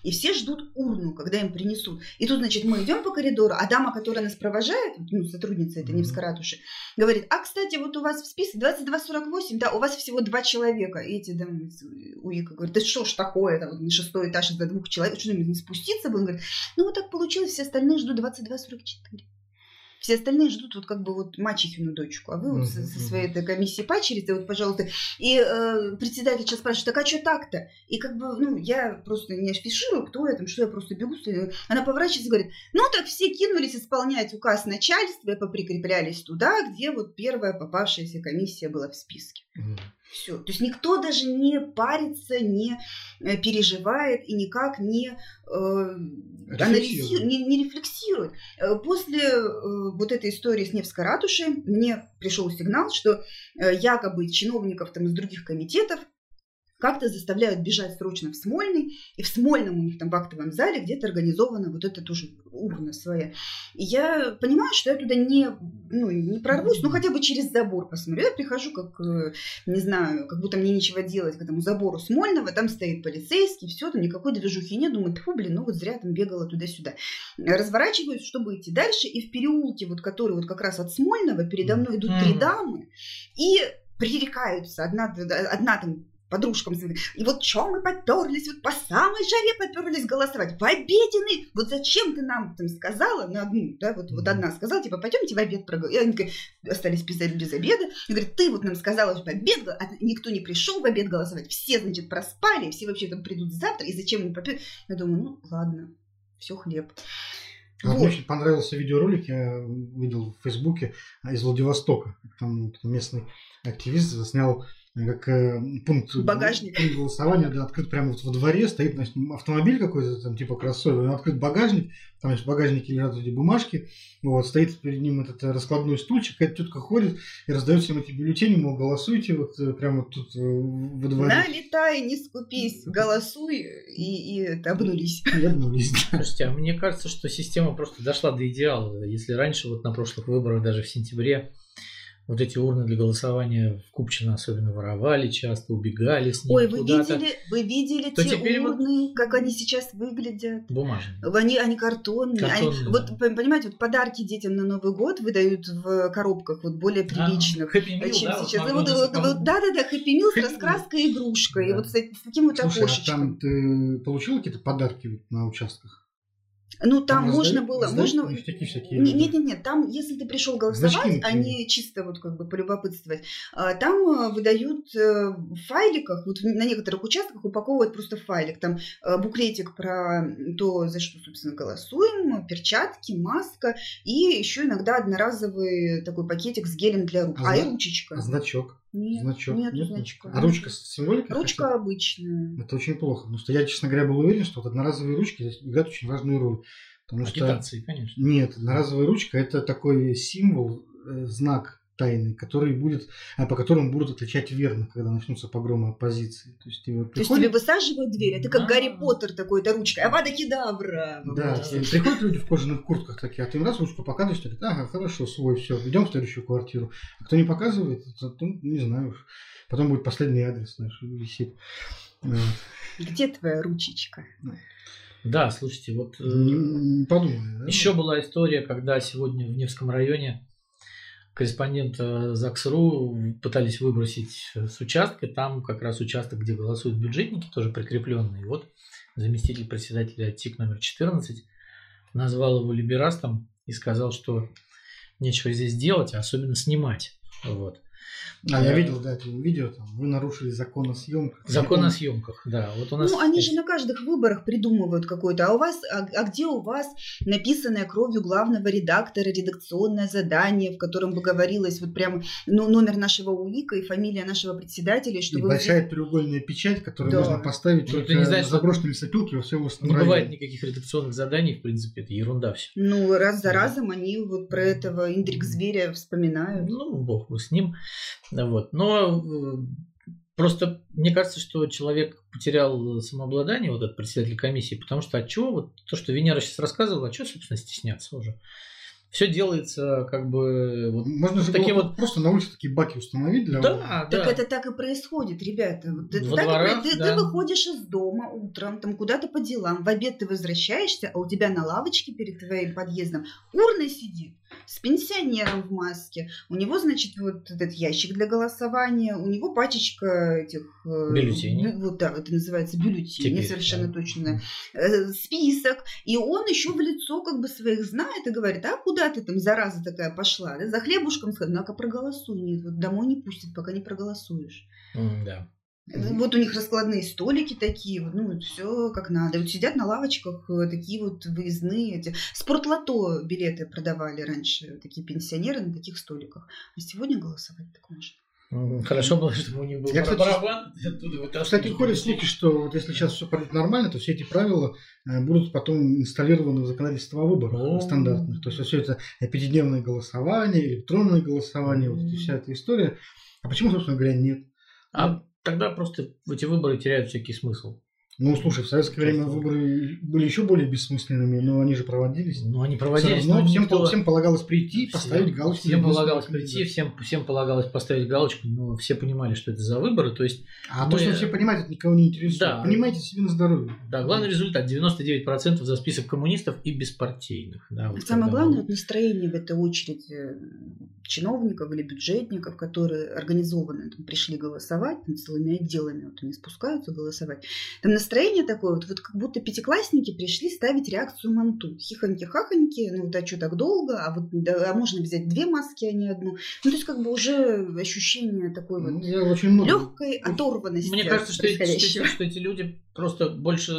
и все ждут урну, когда им принесут. И тут, значит, мы идем по коридору, а дама, которая нас провожает, ну, сотрудница этой Невской ратуши, говорит, а, кстати, вот у вас в списке 2248, да, у вас всего два человека. И эти, да, УИКа говорят, да что ж такое, это вот на шестой этаж из-за двух человек, что не спуститься? Он говорит, ну, вот так получилось, все остальные ждут 22.44. Все остальные ждут вот как бы вот мачехину дочку, а вы вот со, со своей этой комиссией пачерите, вот, пожалуйста. И э, председатель сейчас спрашивает, так а что так-то? И как бы, ну, я просто не афиширую, кто я там, что я просто бегу. Она поворачивается и говорит, ну, так все кинулись исполнять указ начальства и поприкреплялись туда, где вот первая попавшаяся комиссия была в списке. Mm. Все. То есть никто даже не парится, не э, переживает и никак не, э, анализирует, не, не рефлексирует. Э, после э, вот этой истории с Невской ратушей мне пришел сигнал, что э, якобы чиновников там из других комитетов как-то заставляют бежать срочно в Смольный, и в Смольном у них там в актовом зале где-то организована вот эта тоже урна своя. И я понимаю, что я туда не, ну, не прорвусь, ну хотя бы через забор посмотрю. Я прихожу как, э, не знаю, как будто мне нечего делать к этому забору Смольного, там стоит полицейский, все, там никакой движухи нет, думаю, фу, блин, ну вот зря там бегала туда-сюда. Разворачиваюсь, чтобы идти дальше, и в переулке, вот который вот как раз от Смольного, передо мной идут три дамы, и пререкаются. Одна, одна там подружкам. И вот что мы поперлись, вот по самой жаре поперлись голосовать. В обеденный, вот зачем ты нам там сказала на одну, да, вот, вот одна сказала, типа, пойдемте в обед проголосовать. И они остались без, без обеда. И говорит, ты вот нам сказала, что обед, а никто не пришел в обед голосовать. Все, значит, проспали, все вообще там придут завтра, и зачем мы поперлись? Я думаю, ну, ладно, все хлеб. А вот. Мне очень понравился видеоролик, я видел в Фейсбуке из Владивостока. Там местный активист снял как э, пункт, багажник. пункт голосования, да, открыт прямо вот во дворе, стоит значит, автомобиль какой-то, там типа кроссовер, открыт багажник, там значит, в багажнике лежат эти бумажки, вот, стоит перед ним этот э, раскладной стульчик, эта тетка ходит и раздает всем эти бюллетени, мол, голосуйте вот э, прямо тут во дворе. Налетай, не скупись, голосуй и, и обнулись. И обнулись, да. Слушайте, а мне кажется, что система просто дошла до идеала. Если раньше, вот на прошлых выборах, даже в сентябре, вот эти урны для голосования в Купчино особенно воровали часто, убегали с ними Ой, вы видели, вы видели То те урны, вот... как они сейчас выглядят? Бумажные. Они, они картонные. картонные они, да. Вот, понимаете, вот подарки детям на Новый год выдают в коробках вот более приличных, а, meal, чем да, сейчас. Вот, вот, вот, да-да-да, хэппи мил с раскраской игрушкой. Да. И вот с, с таким вот Слушай, окошечком. А там ты получил какие-то подарки на участках? Ну, там, там можно раздают, было, раздают можно... Ништяки всякие. Нет, нет, нет, нет, там, если ты пришел голосовать, Значки, а не чисто вот как бы полюбопытствовать, там э, выдают э, в файликах, вот на некоторых участках упаковывают просто файлик, там э, буклетик про то, за что, собственно, голосуем, перчатки, маска, и еще иногда одноразовый такой пакетик с гелем для рук, а, а и ручечка. А значок? Нет, значок. нет, нет значка. А ручка с символикой? Ручка хотя? обычная. Это очень плохо. Потому что я, честно говоря, был уверен, что вот одноразовые ручки здесь играют очень важную роль. Потому Агитации, что... конечно. Нет, одноразовая ручка это такой символ, э, знак тайны, который будет, а по которому будут отличать верно, когда начнутся погромы оппозиции. То есть, тебе приходит... То есть тебе высаживают дверь, это как а Гарри Поттер такой-то ручкой, Авада Кедавра. Да, приходят люди в кожаных куртках такие, а ты им раз ручку показываешь, говорит, ага, хорошо, свой, все, идем в следующую квартиру. А кто не показывает, то, ну, не знаю уж. Потом будет последний адрес наш висеть. Вот. Где твоя ручечка? Да, слушайте, вот э, подумай. Да? Еще была история, когда сегодня в Невском районе корреспондента ЗАГС.ру пытались выбросить с участка. Там как раз участок, где голосуют бюджетники, тоже прикрепленный. Вот заместитель председателя ТИК номер 14 назвал его либерастом и сказал, что нечего здесь делать, а особенно снимать. Вот. А я видел, да, это видео, там, вы нарушили закон о съемках. Закон о съемках, да. Вот у нас... Ну, они же на каждых выборах придумывают какой-то. А у вас, а, а где у вас написанное кровью главного редактора редакционное задание, в котором бы говорилось вот прямо ну, номер нашего УИКа и фамилия нашего председателя, и большая здесь... треугольная печать, которую да. можно поставить ну, только не знаешь, на заброшенной лесопилке во всем Не бывает никаких редакционных заданий, в принципе, это ерунда все. Ну, раз за разом они вот про этого индрик зверя вспоминают. Ну, бог бы с ним. Вот. Но э, просто мне кажется, что человек потерял самообладание, вот этот председатель комиссии, потому что от чего, вот то, что Венера сейчас рассказывала, а что, собственно, стесняться уже? все делается как бы вот можно же таким вот просто на улице такие баки установить для да, да. так это так и происходит ребята вот это Во так дворах, и, ты, да. ты выходишь из дома утром там куда-то по делам в обед ты возвращаешься а у тебя на лавочке перед твоим подъездом урна сидит с пенсионером в маске у него значит вот этот ящик для голосования у него пачечка этих э, бюллетеней вот да это называется бюллетени Теперь, совершенно да. точно э, список и он еще в лицо как бы своих знает и говорит а куда ты там, зараза такая пошла, да, за хлебушком сказать, ну-ка проголосуй, нет, вот домой не пустят, пока не проголосуешь. Mm, да. Вот у них раскладные столики такие, ну, все как надо. Вот сидят на лавочках э, такие вот выездные эти. Спортлото билеты продавали раньше, такие пенсионеры на таких столиках. А сегодня голосовать так можно. Хорошо было, что у них был Я, кстати, барабан. Оттуда кстати, ходят слухи, что вот если сейчас все пройдет нормально, то все эти правила э, будут потом инсталлированы в законодательство о выборах стандартных. То есть все это пятидневное голосование, электронное голосование, вот эта вся эта история. А почему, собственно говоря, нет? А тогда просто эти выборы теряют всякий смысл. Ну, слушай, в советское время выборы были еще более бессмысленными, но они же проводились. Ну, они проводились. Но всем, никто... всем полагалось прийти, поставить всем, галочку. Всем полагалось прийти, всем, всем полагалось поставить галочку, но все понимали, что это за выборы. То есть, а мы... то, что все понимают, это никого не интересует. Да. Понимаете себе на здоровье. Да, главный результат 99% за список коммунистов и беспартийных. Да, вот Самое главное, вот настроение в этой очереди э, чиновников или бюджетников, которые организованно там, пришли голосовать, там, целыми отделами вот они спускаются голосовать. Там настроение такое, вот, вот как будто пятиклассники пришли ставить реакцию манту. Хихоньки-хахоньки, ну да, что так долго, а вот да, а можно взять две маски, а не одну. Ну, то есть как бы уже ощущение такой вот ну, Я очень много... легкой оторванности. Мне кажется, что эти, что эти люди просто больше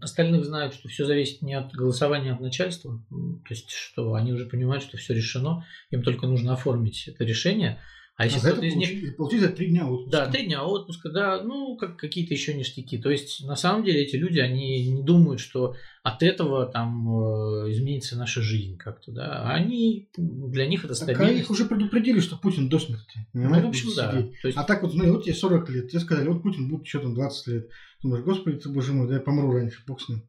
остальных знают, что все зависит не от голосования, а от начальства. То есть, что они уже понимают, что все решено, им только нужно оформить это решение. А если а кто-то из них... Получить три дня отпуска. Да, три дня отпуска, да, ну, как какие-то еще ништяки. То есть, на самом деле, эти люди, они не думают, что от этого там э, изменится наша жизнь как-то, да. Они, для них это стабильность. Так, а их уже предупредили, что Путин до смерти. Ну, в общем, да. То есть... А так вот, ну, вот тебе 40 лет, тебе сказали, вот Путин будет еще там 20 лет. Думаешь, господи ты, боже мой, да я помру раньше, бог с ним.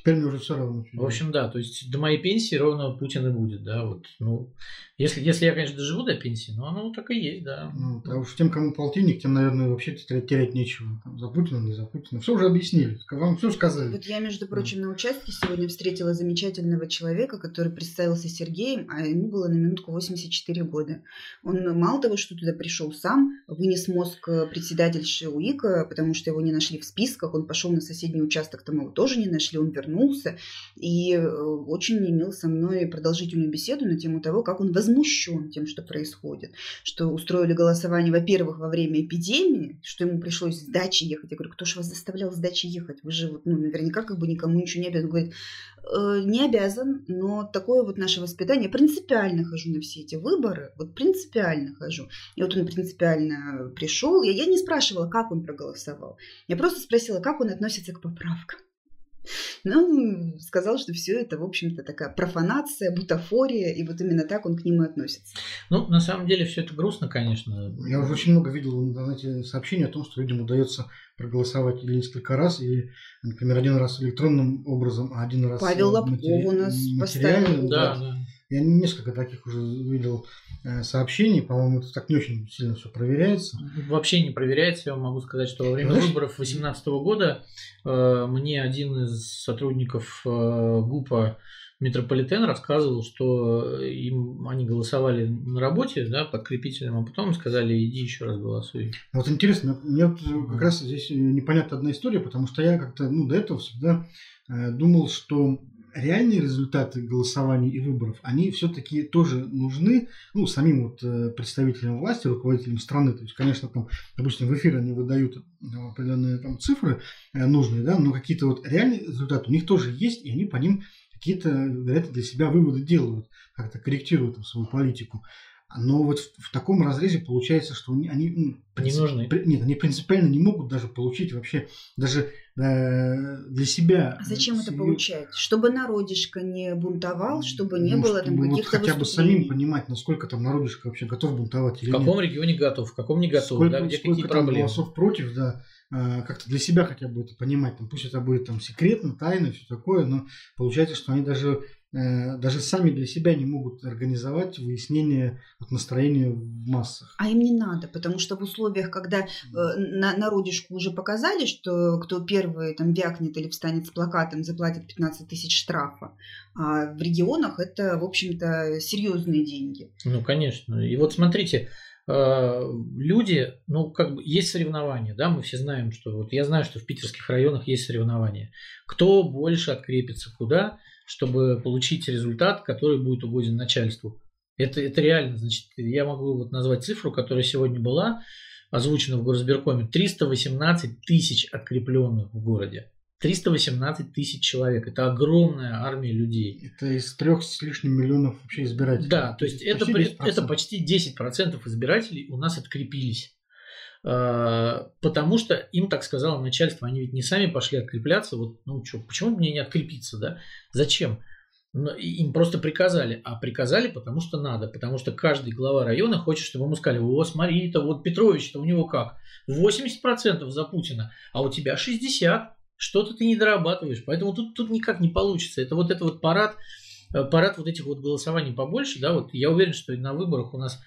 Теперь мне уже все равно. В общем, да, то есть до моей пенсии ровно Путин и будет, да, вот, ну, если, если я, конечно, доживу до пенсии, но оно так и есть, да. Ну, а уж тем, кому полтинник, тем, наверное, вообще терять, нечего. Там, за Путина, не за Путина. Все уже объяснили, вам все сказали. Вот я, между прочим, на участке сегодня встретила замечательного человека, который представился Сергеем, а ему было на минутку 84 года. Он мало того, что туда пришел сам, вынес мозг председательши УИКа, потому что его не нашли в списках, он пошел на соседний участок, там его тоже не нашли, он вернулся и э, очень имел со мной продолжительную беседу на тему того, как он возмущен тем, что происходит, что устроили голосование, во-первых, во время эпидемии, что ему пришлось с дачи ехать. Я говорю, кто же вас заставлял с дачи ехать? Вы же вот, ну, наверняка как бы никому ничего не обязан. Он говорит, э, не обязан, но такое вот наше воспитание. Принципиально хожу на все эти выборы, вот принципиально хожу. И вот он принципиально пришел. Я, я не спрашивала, как он проголосовал. Я просто спросила, как он относится к поправкам. Но он сказал, что все это, в общем-то, такая профанация, бутафория, и вот именно так он к нему относится. Ну, на самом деле, все это грустно, конечно. Я уже очень много видел в интернете сообщений о том, что людям удается проголосовать или несколько раз, или, например, один раз электронным образом, а один раз Павел Лобков матери... у нас поставил. Да, да. Я несколько таких уже видел э, сообщений, по-моему, это так не очень сильно все проверяется. Вообще не проверяется. Я могу сказать, что во время Знаешь? выборов 2018 года э, мне один из сотрудников э, ГУПа метрополитен рассказывал, что им они голосовали на работе, да, подкрепителем, а потом сказали, иди еще раз голосуй. Вот интересно, мне вот как раз здесь непонятна одна история, потому что я как-то ну, до этого всегда думал, что реальные результаты голосований и выборов, они все-таки тоже нужны, ну, самим вот э, представителям власти, руководителям страны. То есть, конечно, там, допустим, в эфир они выдают э, определенные там цифры э, нужные, да, но какие-то вот реальные результаты у них тоже есть, и они по ним какие-то, вероятно, для себя выводы делают, как-то корректируют свою политику. Но вот в, в таком разрезе получается, что они, они ну, принцип, не нужны. При, нет, они принципиально не могут даже получить вообще даже э, для себя. А зачем это получать? Чтобы народишко не бунтовал, чтобы не ну, было там каких-то вот хотя бы самим понимать, насколько там народишко вообще готов бунтовать или В каком нет. регионе готов, в каком не готов, сколько, да, где сколько какие проблемы. голосов против, да, э, как-то для себя хотя бы это понимать. Там, пусть это будет там секретно, тайно, все такое, но получается, что они даже даже сами для себя не могут организовать выяснение вот, настроения в массах. А им не надо, потому что в условиях, когда э, на, народишку уже показали, что кто первый там вякнет или встанет с плакатом, заплатит 15 тысяч штрафа, а в регионах это, в общем-то, серьезные деньги. Ну, конечно. И вот смотрите, э, люди, ну, как бы есть соревнования, да, мы все знаем, что вот я знаю, что в питерских районах есть соревнования. Кто больше открепится куда, чтобы получить результат, который будет угоден начальству. Это, это реально, значит, я могу вот назвать цифру, которая сегодня была озвучена в горосберкоме. 318 тысяч открепленных в городе. 318 тысяч человек. Это огромная армия людей. Это из трех с лишним миллионов вообще избирателей. Да, то есть это, это почти 10% избирателей у нас открепились. А, потому что им так сказало начальство, они ведь не сами пошли открепляться, вот, ну что, почему мне не открепиться, да? Зачем? Но им просто приказали, а приказали, потому что надо, потому что каждый глава района хочет, чтобы ему сказали, о, смотри, это вот Петрович-то у него как, 80% за Путина, а у тебя 60%, что-то ты не дорабатываешь, поэтому тут, тут никак не получится. Это вот это вот парад, э, парад вот этих вот голосований побольше, да, вот я уверен, что на выборах у нас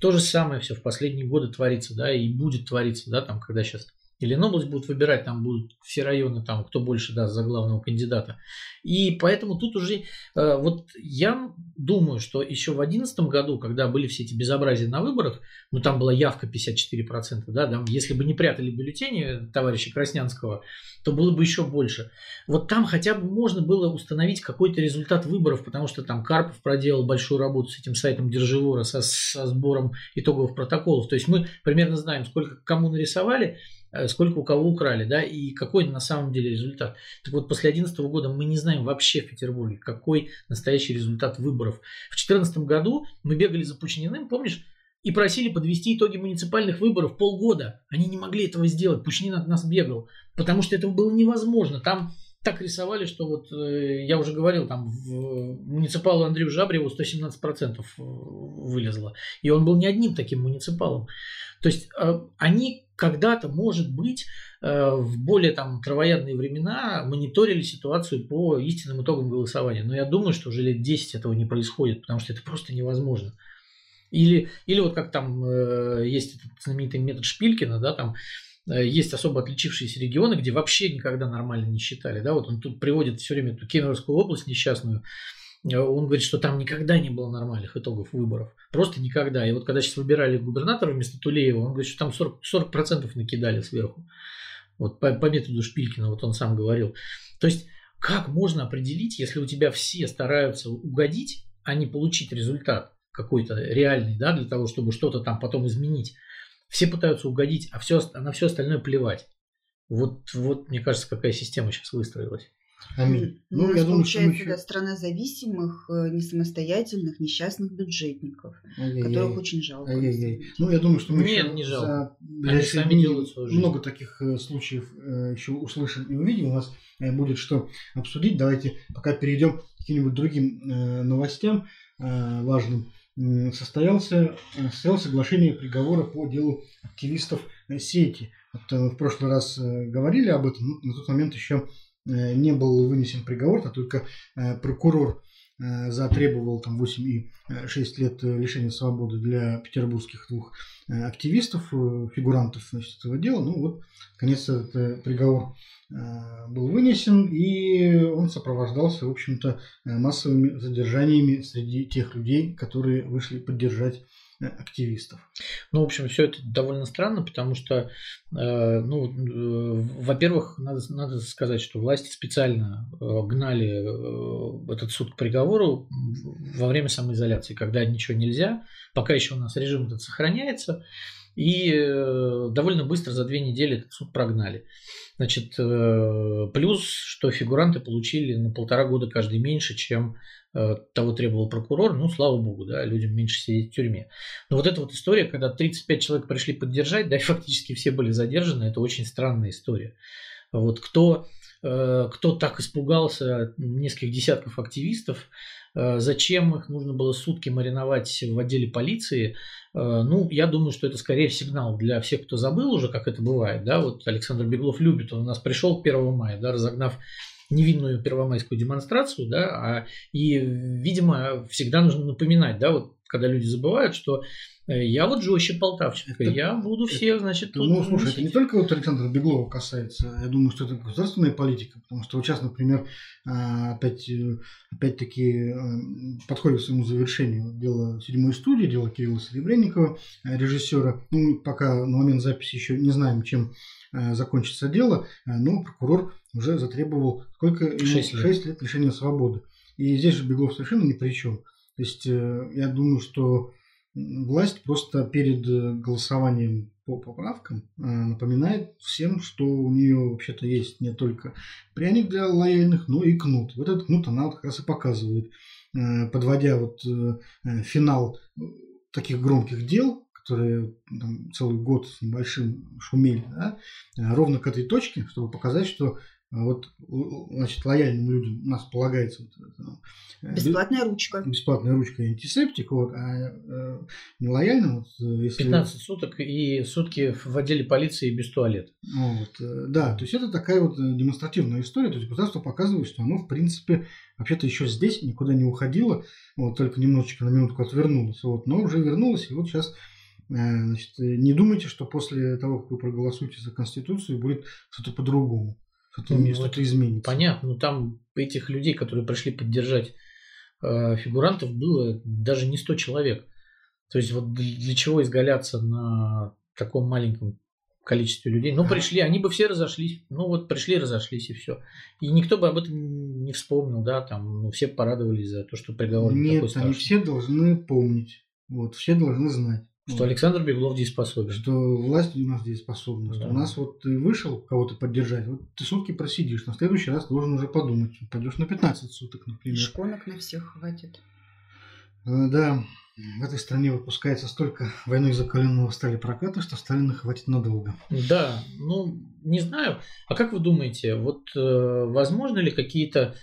то же самое все в последние годы творится, да, и будет твориться, да, там, когда сейчас или область будут выбирать, там будут все районы, там, кто больше даст за главного кандидата. И поэтому тут уже, э, вот я думаю, что еще в 2011 году, когда были все эти безобразия на выборах, ну там была явка 54%, да, там, если бы не прятали бюллетени товарища Краснянского, то было бы еще больше. Вот там хотя бы можно было установить какой-то результат выборов, потому что там Карпов проделал большую работу с этим сайтом Держивора, со, со сбором итоговых протоколов. То есть мы примерно знаем, сколько кому нарисовали, Э, сколько у кого украли, да, и какой на самом деле результат. Так вот, после 2011 года мы не знаем вообще в Петербурге, какой настоящий результат выборов. В 2014 году мы бегали за Пучниным, помнишь, и просили подвести итоги муниципальных выборов полгода. Они не могли этого сделать, Пучнин от нас бегал, потому что это было невозможно. Там так рисовали, что вот э, я уже говорил, там в муниципалу Андрею Жабреву 117% э, вылезло. И он был не одним таким муниципалом. То есть э, они когда-то, может быть, в более там травоядные времена мониторили ситуацию по истинным итогам голосования. Но я думаю, что уже лет 10 этого не происходит, потому что это просто невозможно. Или, или вот как там есть этот знаменитый метод Шпилькина, да, там есть особо отличившиеся регионы, где вообще никогда нормально не считали. Да? Вот он тут приводит все время эту Кемеровскую область несчастную. Э, он говорит, что там никогда не было нормальных итогов выборов. Просто никогда. И вот когда сейчас выбирали губернатора вместо Тулеева, он говорит, что там 40%, 40% накидали сверху. Вот по, по методу Шпилькина, вот он сам говорил. То есть, как можно определить, если у тебя все стараются угодить, а не получить результат какой-то реальный, да, для того, чтобы что-то там потом изменить. Все пытаются угодить, а, все, а на все остальное плевать. Вот, вот, мне кажется, какая система сейчас выстроилась. Аминь. Ну, ну я думаю, что мы еще... да, страна зависимых, э, несамостоятельных, несчастных бюджетников, Ай-яй-яй. которых очень жалко. Ай-яй-яй. Ну, я думаю, что мы Нет, еще не жалко. за Они сами делают свою жизнь. много таких э, случаев э, еще услышим и увидим. У нас будет что обсудить. Давайте пока перейдем к каким-нибудь другим новостям важным состоялся, э, состоялось соглашение приговора по делу активистов э, сети. Вот, э, в прошлый раз говорили об этом, но на тот момент еще не был вынесен приговор, а только прокурор затребовал там 8 и 6 лет лишения свободы для петербургских двух активистов, фигурантов значит, этого дела. Ну вот, наконец, этот приговор Э, был вынесен, и он сопровождался, в общем-то, э, массовыми задержаниями среди тех людей, которые вышли поддержать активистов. Ну, в общем, все это довольно странно, потому что, э, ну, э, во-первых, надо, надо сказать, что власти специально э, гнали этот суд к приговору во время самоизоляции, когда ничего нельзя, пока еще у нас режим этот сохраняется, и довольно быстро за две недели этот суд прогнали. Значит, плюс, что фигуранты получили на полтора года каждый меньше, чем Э, того требовал прокурор, ну, слава богу, да, людям меньше сидеть в тюрьме. Но вот эта вот история, когда 35 человек пришли поддержать, да, и фактически все были задержаны, это очень странная история. Вот кто, э, кто так испугался нескольких десятков активистов, э, зачем их нужно было сутки мариновать в отделе полиции, ну, я думаю, что это скорее сигнал для всех, кто забыл уже, как это бывает, да, вот Александр Беглов любит, он у нас пришел 1 мая, да, разогнав невинную первомайскую демонстрацию, да, а, и, видимо, всегда нужно напоминать, да, вот когда люди забывают, что э, я вот жестче Полтавчика, это, я буду всех, значит, тут Ну, слушай, это не только вот Александра Беглова касается, я думаю, что это государственная политика, потому что вот сейчас, например, а, опять, э, опять-таки э, подходит к своему завершению дело седьмой студии, дело Кирилла Серебренникова, режиссера. Ну, пока на момент записи еще не знаем, чем закончится дело, но прокурор уже затребовал сколько? 6 лет. 6 лет лишения свободы. И здесь же Беглов совершенно ни при чем. То есть э, я думаю, что власть просто перед э, голосованием по поправкам э, напоминает всем, что у нее вообще-то есть не только пряник для лояльных, но и кнут. Вот этот кнут она вот как раз и показывает, подводя вот финал таких громких дел, которые там, целый год с небольшим шумели, да, ровно к этой точке, чтобы показать, что вот, значит, лояльным людям у нас полагается вот, э, бесплатная ручка. Бесплатная ручка и антисептик, вот, а э, нелояльным, вот, э, если... 15 суток и сутки в отделе полиции без туалета. Вот, э, да, то есть это такая вот демонстративная история, то есть государство показывает, что оно, в принципе, вообще-то еще здесь никуда не уходило, вот, только немножечко на минутку отвернулось, вот, но уже вернулось, и вот сейчас Значит, не думайте, что после того, как вы проголосуете за Конституцию, будет что-то по-другому. Что-то, ну, что-то изменится. Понятно, но там этих людей, которые пришли поддержать э, фигурантов, было даже не 100 человек. То есть вот для чего изгаляться на таком маленьком количестве людей. Ну, пришли, они бы все разошлись. Ну, вот пришли, разошлись, и все. И никто бы об этом не вспомнил, да, там, ну, все порадовались за то, что приговор Нет, такой они все должны помнить. Вот, все должны знать. Что Александр Беглов дееспособен. Что власть у нас дееспособна. Да. Что у нас вот ты вышел кого-то поддержать, вот ты сутки просидишь, на следующий раз должен уже подумать. Пойдешь на 15 суток, например. Шконок на всех хватит. Э, да, в этой стране выпускается столько войной закаленного стали проката, что Сталина хватит надолго. Да, ну, не знаю. А как вы думаете, вот э, возможно ли какие-то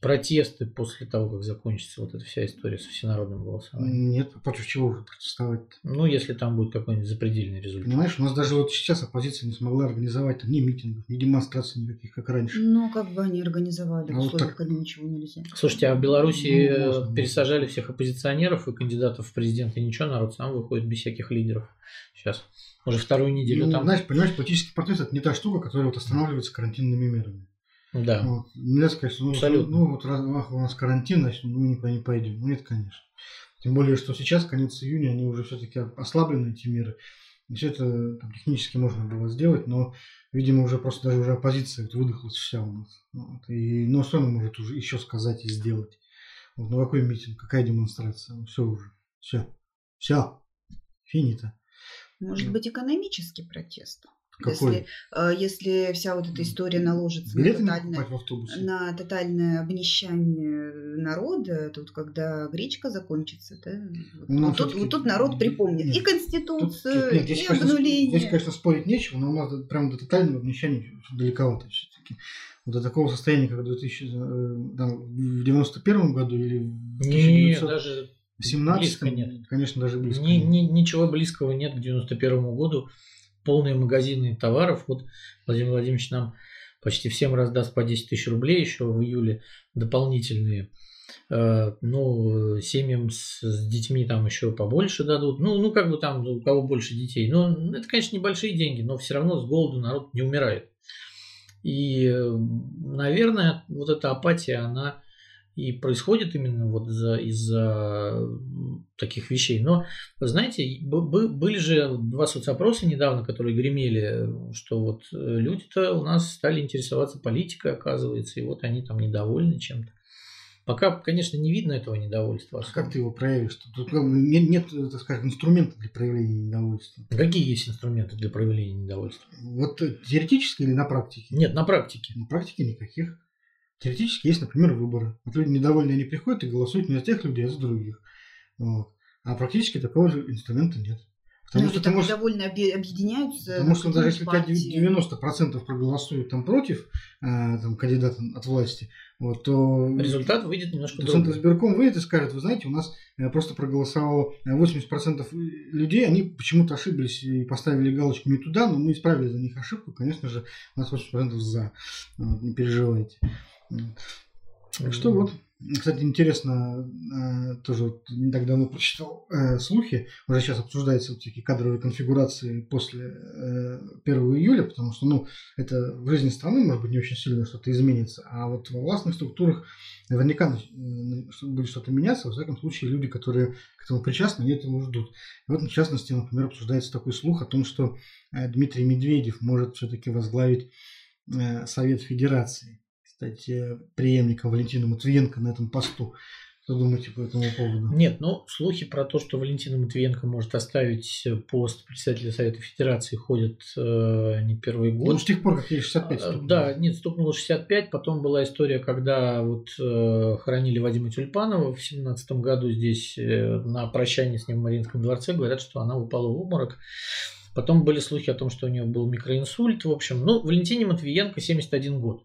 протесты после того, как закончится вот эта вся история со всенародным голосованием? Нет, против чего уже протестовать? Ну, если там будет какой-нибудь запредельный результат. Понимаешь, у нас даже вот сейчас оппозиция не смогла организовать там, ни митингов, ни демонстраций никаких, как раньше. Ну, как бы они организовали, а в условиях, вот так... когда ничего нельзя. Слушайте, а в Беларуси ну, можно, пересажали всех оппозиционеров и кандидатов в президенты, ничего, народ сам выходит без всяких лидеров. Сейчас. Уже вторую неделю ну, там. Знаешь, понимаешь, политический протест это не та штука, которая вот останавливается карантинными мерами. Да. Вот. Нельзя сказать, что ну, Абсолютно. ну вот раз, ах, у нас карантин, значит, мы никуда не пойдем. Ну нет, конечно. Тем более, что сейчас, конец июня, они уже все-таки ослаблены, эти меры. И все это там, технически можно было сделать, но, видимо, уже просто даже уже оппозиция вот, выдохлась вся у нас. Вот. И, ну, что он может уже еще сказать и сделать? Вот, ну, какой митинг, какая демонстрация? Ну, все уже. Все. Все. Финита. Может быть, экономический протест? Какой? Если, э, если вся вот эта история наложится на тотальное, на тотальное обнищание народа, тут когда гречка закончится, да, вот, ну, вот, тут, вот тут народ припомнит нет, и Конституцию, тут, нет, здесь, и конечно, обнуление. Здесь, конечно, спорить нечего, но у нас прям до тотального обнищания далековато все-таки. Вот до такого состояния, как в 2000, э, да, в 91 году или в 1900... Нет, даже 17 нет. конечно, даже близко. Ни, ни, ничего близкого нет к 91 году полные магазины товаров. Вот Владимир Владимирович нам почти всем раздаст по 10 тысяч рублей еще в июле дополнительные. Э, ну, семьям с, с детьми там еще побольше дадут. Ну, ну, как бы там у кого больше детей. Ну, это, конечно, небольшие деньги, но все равно с голоду народ не умирает. И, наверное, вот эта апатия, она и происходит именно вот из-за, таких вещей. Но, знаете, были же два соцопроса недавно, которые гремели, что вот э, люди-то у нас стали интересоваться политикой, оказывается, и вот они там недовольны чем-то. Пока, конечно, не видно этого недовольства. А как ты его проявишь? Тут нет, нет, так скажем, инструмента для проявления недовольства. Какие есть инструменты для проявления недовольства? Вот теоретически или на практике? Нет, на практике. На практике никаких. Теоретически есть, например, выборы. Вот люди недовольны, они приходят и голосуют не за тех людей, а за других. Вот. А практически такого же инструмента нет. Потому ну, что там можешь... довольно объединяются. Потому что даже если партии. у тебя 90% проголосуют там против э, там, кандидата от власти, вот, то результат выйдет немножко Центр избирком выйдет и скажет, вы знаете, у нас э, просто проголосовало 80% людей, они почему-то ошиблись и поставили галочку не туда, но мы исправили за них ошибку, конечно же, у нас 80% за. Вот, не переживайте. Так что вот, кстати, интересно, э, тоже вот не так давно прочитал э, слухи, уже сейчас обсуждаются вот такие кадровые конфигурации после 1 э, июля, потому что, ну, это в жизни страны, может быть, не очень сильно что-то изменится, а вот во властных структурах наверняка будет что-то меняться, во всяком случае, люди, которые к этому причастны, они этого ждут. И вот, в частности, например, обсуждается такой слух о том, что Дмитрий Медведев может все-таки возглавить Совет Федерации стать преемником Валентина Матвиенко на этом посту. Что думаете по этому поводу? Нет, ну, слухи про то, что Валентина Матвиенко может оставить пост председателя Совета Федерации, ходят э, не первый год. Ну, с тех пор, как ей 65 стукнуло. Да, нет, стукнуло 65. Потом была история, когда вот э, хоронили Вадима Тюльпанова в 17 году здесь э, на прощании с ним в Мариинском дворце. Говорят, что она упала в обморок. Потом были слухи о том, что у нее был микроинсульт. В общем, ну, Валентине Матвиенко 71 год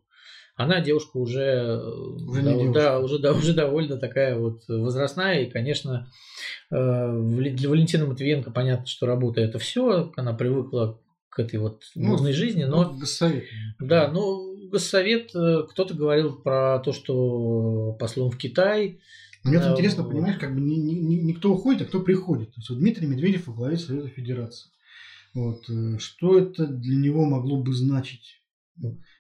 она девушка уже, уже, да, девушка. Да, уже, да, уже довольно такая вот возрастная. И, конечно, э, для Валентины Матвиенко понятно, что работа это все. Она привыкла к этой вот ну, жизни. Но, ну, госсовет. Да, ну, госсовет, э, кто-то говорил про то, что послом в Китай. Мне вот интересно, понимаешь, как бы не, не, не кто уходит, а кто приходит. То есть вот Дмитрий Медведев во главе Совета Федерации. Вот. Э, что это для него могло бы значить?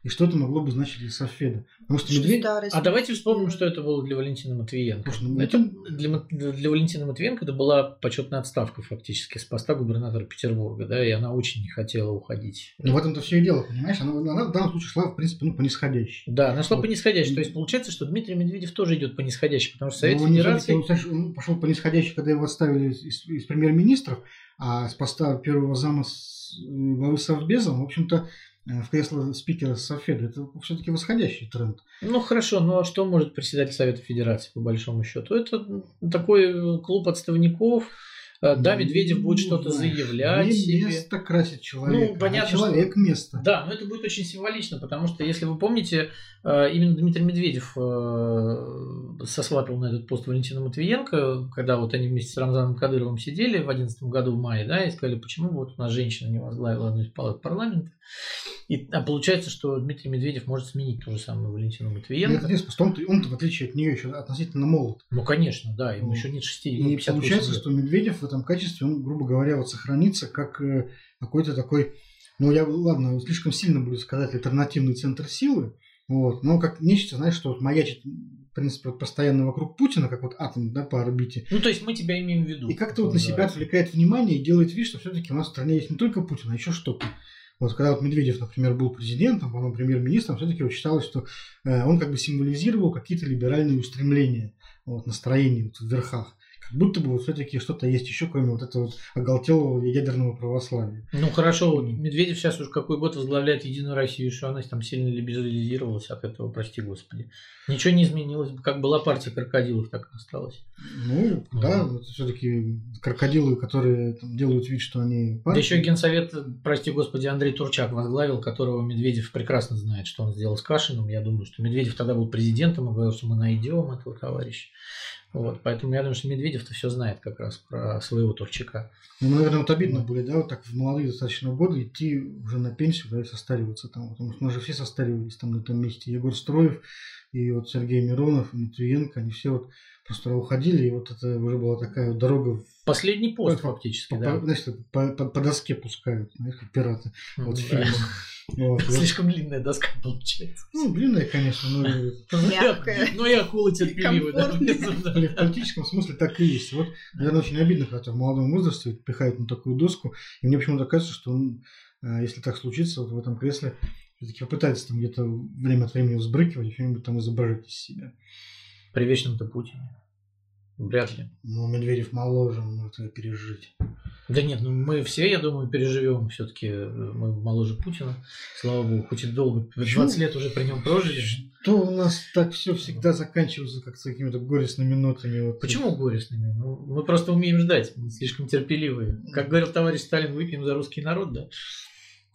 И что это могло бы значить для Софеда? Потому что, медведь... А давайте вспомним, что это было для Валентина Матвиенко. Потому это для, для Валентина Матвиенко это была почетная отставка фактически с поста губернатора Петербурга, да, и она очень не хотела уходить. Ну, в этом-то все и дело, понимаешь? Она, она в данном случае шла, в принципе, ну, по нисходящей. Да, она шла вот. по нисходящей. То есть получается, что Дмитрий Медведев тоже идет по нисходящей, потому что Совет ну, Федерации... Он, он пошел по нисходящей, когда его отставили из, из премьер-министров, а с поста первого зама с, главы Совбеза, в общем-то, Э, в кресло спикера Софеда. Это все-таки восходящий тренд. Ну хорошо, но что может председатель Совета Федерации по большому счету? Это такой клуб отставников, Э, да, Медведев будет что-то заявлять. Не себе. место красит человек, ну, понятно, а человек что... место. Да, но это будет очень символично, потому что, если вы помните, э, именно Дмитрий Медведев э, сосватал на этот пост Валентина Матвиенко, когда вот они вместе с Рамзаном Кадыровым сидели в 2011 году в мае, да, и сказали, почему вот у нас женщина не возглавила одну из палат парламента. И, а получается, что Дмитрий Медведев может сменить ту же самую Валентину Матвиенко. Нет, нет, он, он в отличие от нее, еще относительно молод. Ну, конечно, да, ему ну, еще нет 60 И получается, лет. что Медведев в этом качестве, он, грубо говоря, вот сохранится как э, какой-то такой, ну, я, ладно, слишком сильно буду сказать, альтернативный центр силы, вот, но как нечто, знаешь, что вот маячит, в принципе, вот постоянно вокруг Путина, как вот атом, да, по орбите. Ну, то есть мы тебя имеем в виду. И как-то вот на себя отвлекает внимание и делает вид, что все-таки у нас в стране есть не только Путин, а еще что-то. Вот когда вот Медведев, например, был президентом, потом премьер-министром, все-таки вот считалось, что э, он как бы символизировал какие-то либеральные устремления, вот, настроения вот, в верхах как будто бы вот все-таки что-то есть еще, кроме вот этого вот оголтелого ядерного православия. Ну хорошо, Медведев сейчас уже какой год возглавляет Единую Россию, что она там сильно либерализировалась от этого, прости господи. Ничего не изменилось, как была партия крокодилов, так и осталась. Ну, да, вот все-таки крокодилы, которые там, делают вид, что они партии. Да еще Генсовет, прости господи, Андрей Турчак возглавил, которого Медведев прекрасно знает, что он сделал с Кашиным. Я думаю, что Медведев тогда был президентом и говорил, что мы найдем этого товарища. Вот, поэтому я думаю, что Медведев-то все знает как раз про своего Турчака. Ну, наверное, вот обидно были, да, вот так в молодые достаточно годы идти уже на пенсию, да, и состариваться там. Потому что мы же все состаривались там на этом месте. Егор Строев и вот Сергей Миронов, и Матвиенко, они все вот просто уходили, и вот это уже была такая дорога в... Последний пост, фактически, по, да. По, значит, по, по, по доске пускают, знаешь, как пираты. вот да. Вот. Слишком длинная доска получается. Ну, длинная, конечно, но Мягкая. Ну и акула терпеливая. да, в политическом смысле так и есть. Вот, наверное, очень обидно, когда в молодом возрасте пихают на такую доску. И мне почему-то кажется, что он, а, если так случится, вот в этом кресле все-таки попытается там где-то время от времени взбрыкивать, что-нибудь там изображать из себя. При вечном-то Путине. Вряд ли. Но Медведев моложе, он может это пережить. Да нет, ну мы все, я думаю, переживем. Все-таки мы моложе Путина. Слава богу, хоть и долго. 20 лет уже при нем прожили. То у нас так все всегда заканчивается как-то какими-то горестными нотами. Вот. Почему горестными? Ну, мы просто умеем ждать, мы слишком терпеливые. Как говорил товарищ Сталин, выпьем за русский народ, да?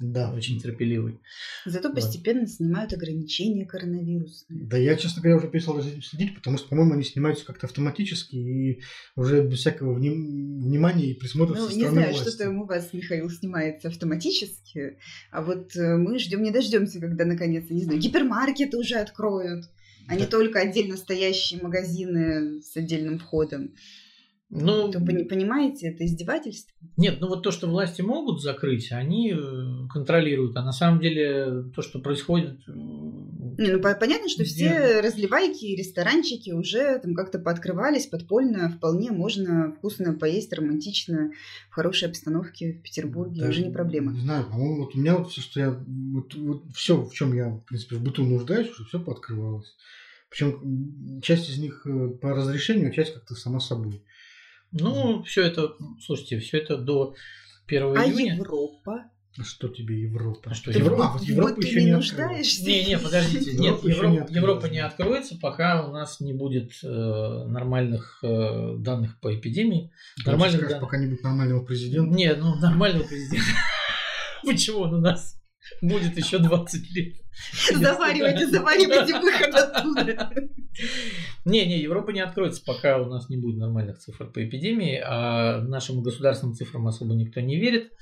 Да, Очень терпеливый. Зато постепенно снимают ограничения коронавирусные. Да я, честно говоря, уже перестал за этим следить, потому что, по-моему, они снимаются как-то автоматически и уже без всякого вним- внимания и присмотра Ну, со не стороны знаю, власти. что там у вас, Михаил, снимается автоматически, а вот э, мы ждем не дождемся, когда наконец, не знаю, гипермаркеты уже откроют, а не Да. только отдельно стоящие магазины с отдельным входом. Ну, То пони- понимаете, это издевательство. нет, ну вот то, что власти могут закрыть, они э, контролируют. А на самом деле то, что происходит... э, Не, ну по- понятно, что Где? все разливайки и ресторанчики уже там как-то пооткрывались подпольно, вполне можно вкусно поесть, романтично, в хорошей обстановке в Петербурге, Даже уже не проблема. Не знаю, по-моему, вот у меня вот все, что я... Вот, вот все, в чем я, в принципе, в быту нуждаюсь, уже все пооткрывалось. Причем часть из них э, по разрешению, а часть как-то сама собой. Ну, все это, слушайте, все это до 1 А июня. Европа? А что тебе Европа? А что, Ты Европа? А, вот Европа вот ты еще не нуждаешься? Не, не, подождите, нет, Европа еще не Европа, Европа не откроется, пока у нас не будет э, нормальных э, данных по эпидемии. Нормальных Скажешь, данных. пока не будет нормального президента. Нет, ну нормального президента. Почему он у нас будет еще 20 лет? Заваривайте, заваривайте выход оттуда. Не, не, Европа не откроется, пока у нас не будет нормальных цифр по эпидемии, а нашим государственным цифрам особо никто не верит.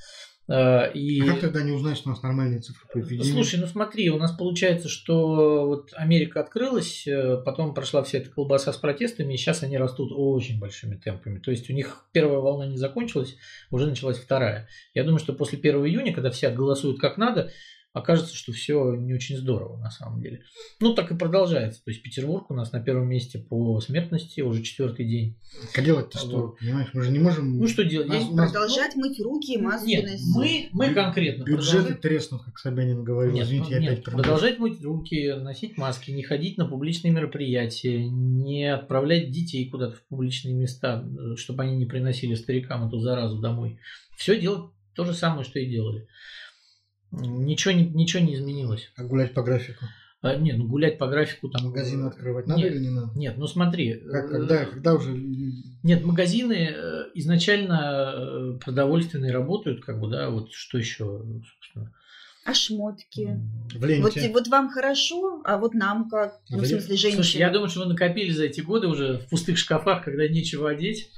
Э, И... А как тогда не узнать, что у нас нормальные цифры по эпидемии? Слушай, ну смотри, у нас получается, что вот Америка открылась, э, потом прошла вся эта колбаса с протестами, и сейчас они растут очень большими темпами. То есть у них первая волна не закончилась, уже началась вторая. Я думаю, что после 1 июня, когда все голосуют как надо, окажется, что все не очень здорово на самом деле. Ну, так и продолжается. То есть Петербург у нас на первом месте по смертности уже четвертый день. А делать-то что? Понимаешь, мы же не можем... Ну, что делать? Нас- Я- Продолжать мыть руки и маску Нет, носить. мы, мы конкретно бюджеты продолжаем- треснут, как Собянин говорил. Нет, Извините, я нет, опять продолжу. продолжать мыть руки, носить маски, не ходить на публичные мероприятия, не отправлять детей куда-то в публичные места, э, чтобы они не приносили старикам эту заразу домой. Все делать то же самое, что и делали. Ничего не, ничего не изменилось. А гулять по графику? А, нет, ну гулять по графику там... Магазины э, открывать надо нет, или не надо? Нет, ну смотри. Как, э, когда, когда уже... Нет, магазины э, изначально продовольственные работают, как бы, да, вот что еще, собственно. А шмотки? В ленте. Вот, вот вам хорошо, а вот нам как? Ну, в смысле, женщины. Слушай, я думаю, что вы накопили за эти годы уже в пустых шкафах, когда нечего одеть.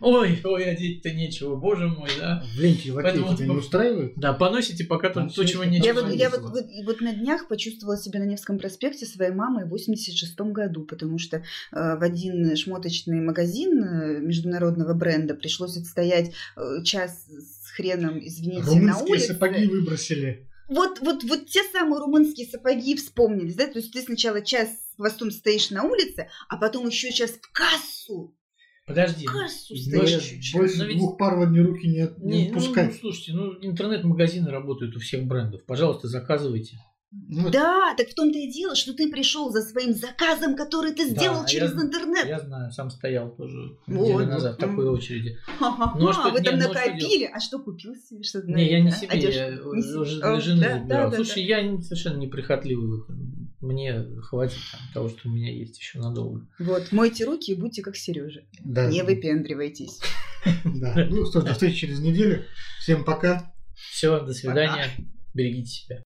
Ой, ой, одеть-то нечего, боже мой, да. В ленте Поэтому- тебя не устраивает? Да, поносите пока Ну, то, чего нечего. Я вот, я вот, вот, на днях почувствовала себя на Невском проспекте своей мамой в 86 году, потому что э, в один шмоточный магазин э, международного бренда пришлось отстоять э, час с хреном, извините, на Румынские улице. сапоги выбросили. Вот, вот, вот те самые румынские сапоги вспомнились, да? То есть ты сначала час с хвостом стоишь на улице, а потом еще час в кассу. Подожди. В кассу ну, стоишь. я- чуть-чуть. Больше Но ведь- двух пар в одни руки не, от- не Не, ну, пускать. ну, слушайте, ну интернет-магазины работают у всех брендов. Пожалуйста, заказывайте. Ну, Да, так в том-то и дело, что ты пришел за своим заказом, который ты Да, сделал а через я- интернет. Я знаю, сам стоял тоже Вот, неделю назад в вот. такой очереди. Ха-ха-ха, Ну, а что- вы там не, ну, а что накопили, а что купил себе? Что Не, я не себе, Одежду? я Не жены да, да, да, Слушай, я не- совершенно неприхотливый в этом. Мне хватит там, того, что у меня есть еще надолго. Вот, мойте руки и будьте как Сережа. да. Не выпендривайтесь. Да. Ну что ж, до встречи через неделю. Всем пока. Все, до свидания. Берегите себя.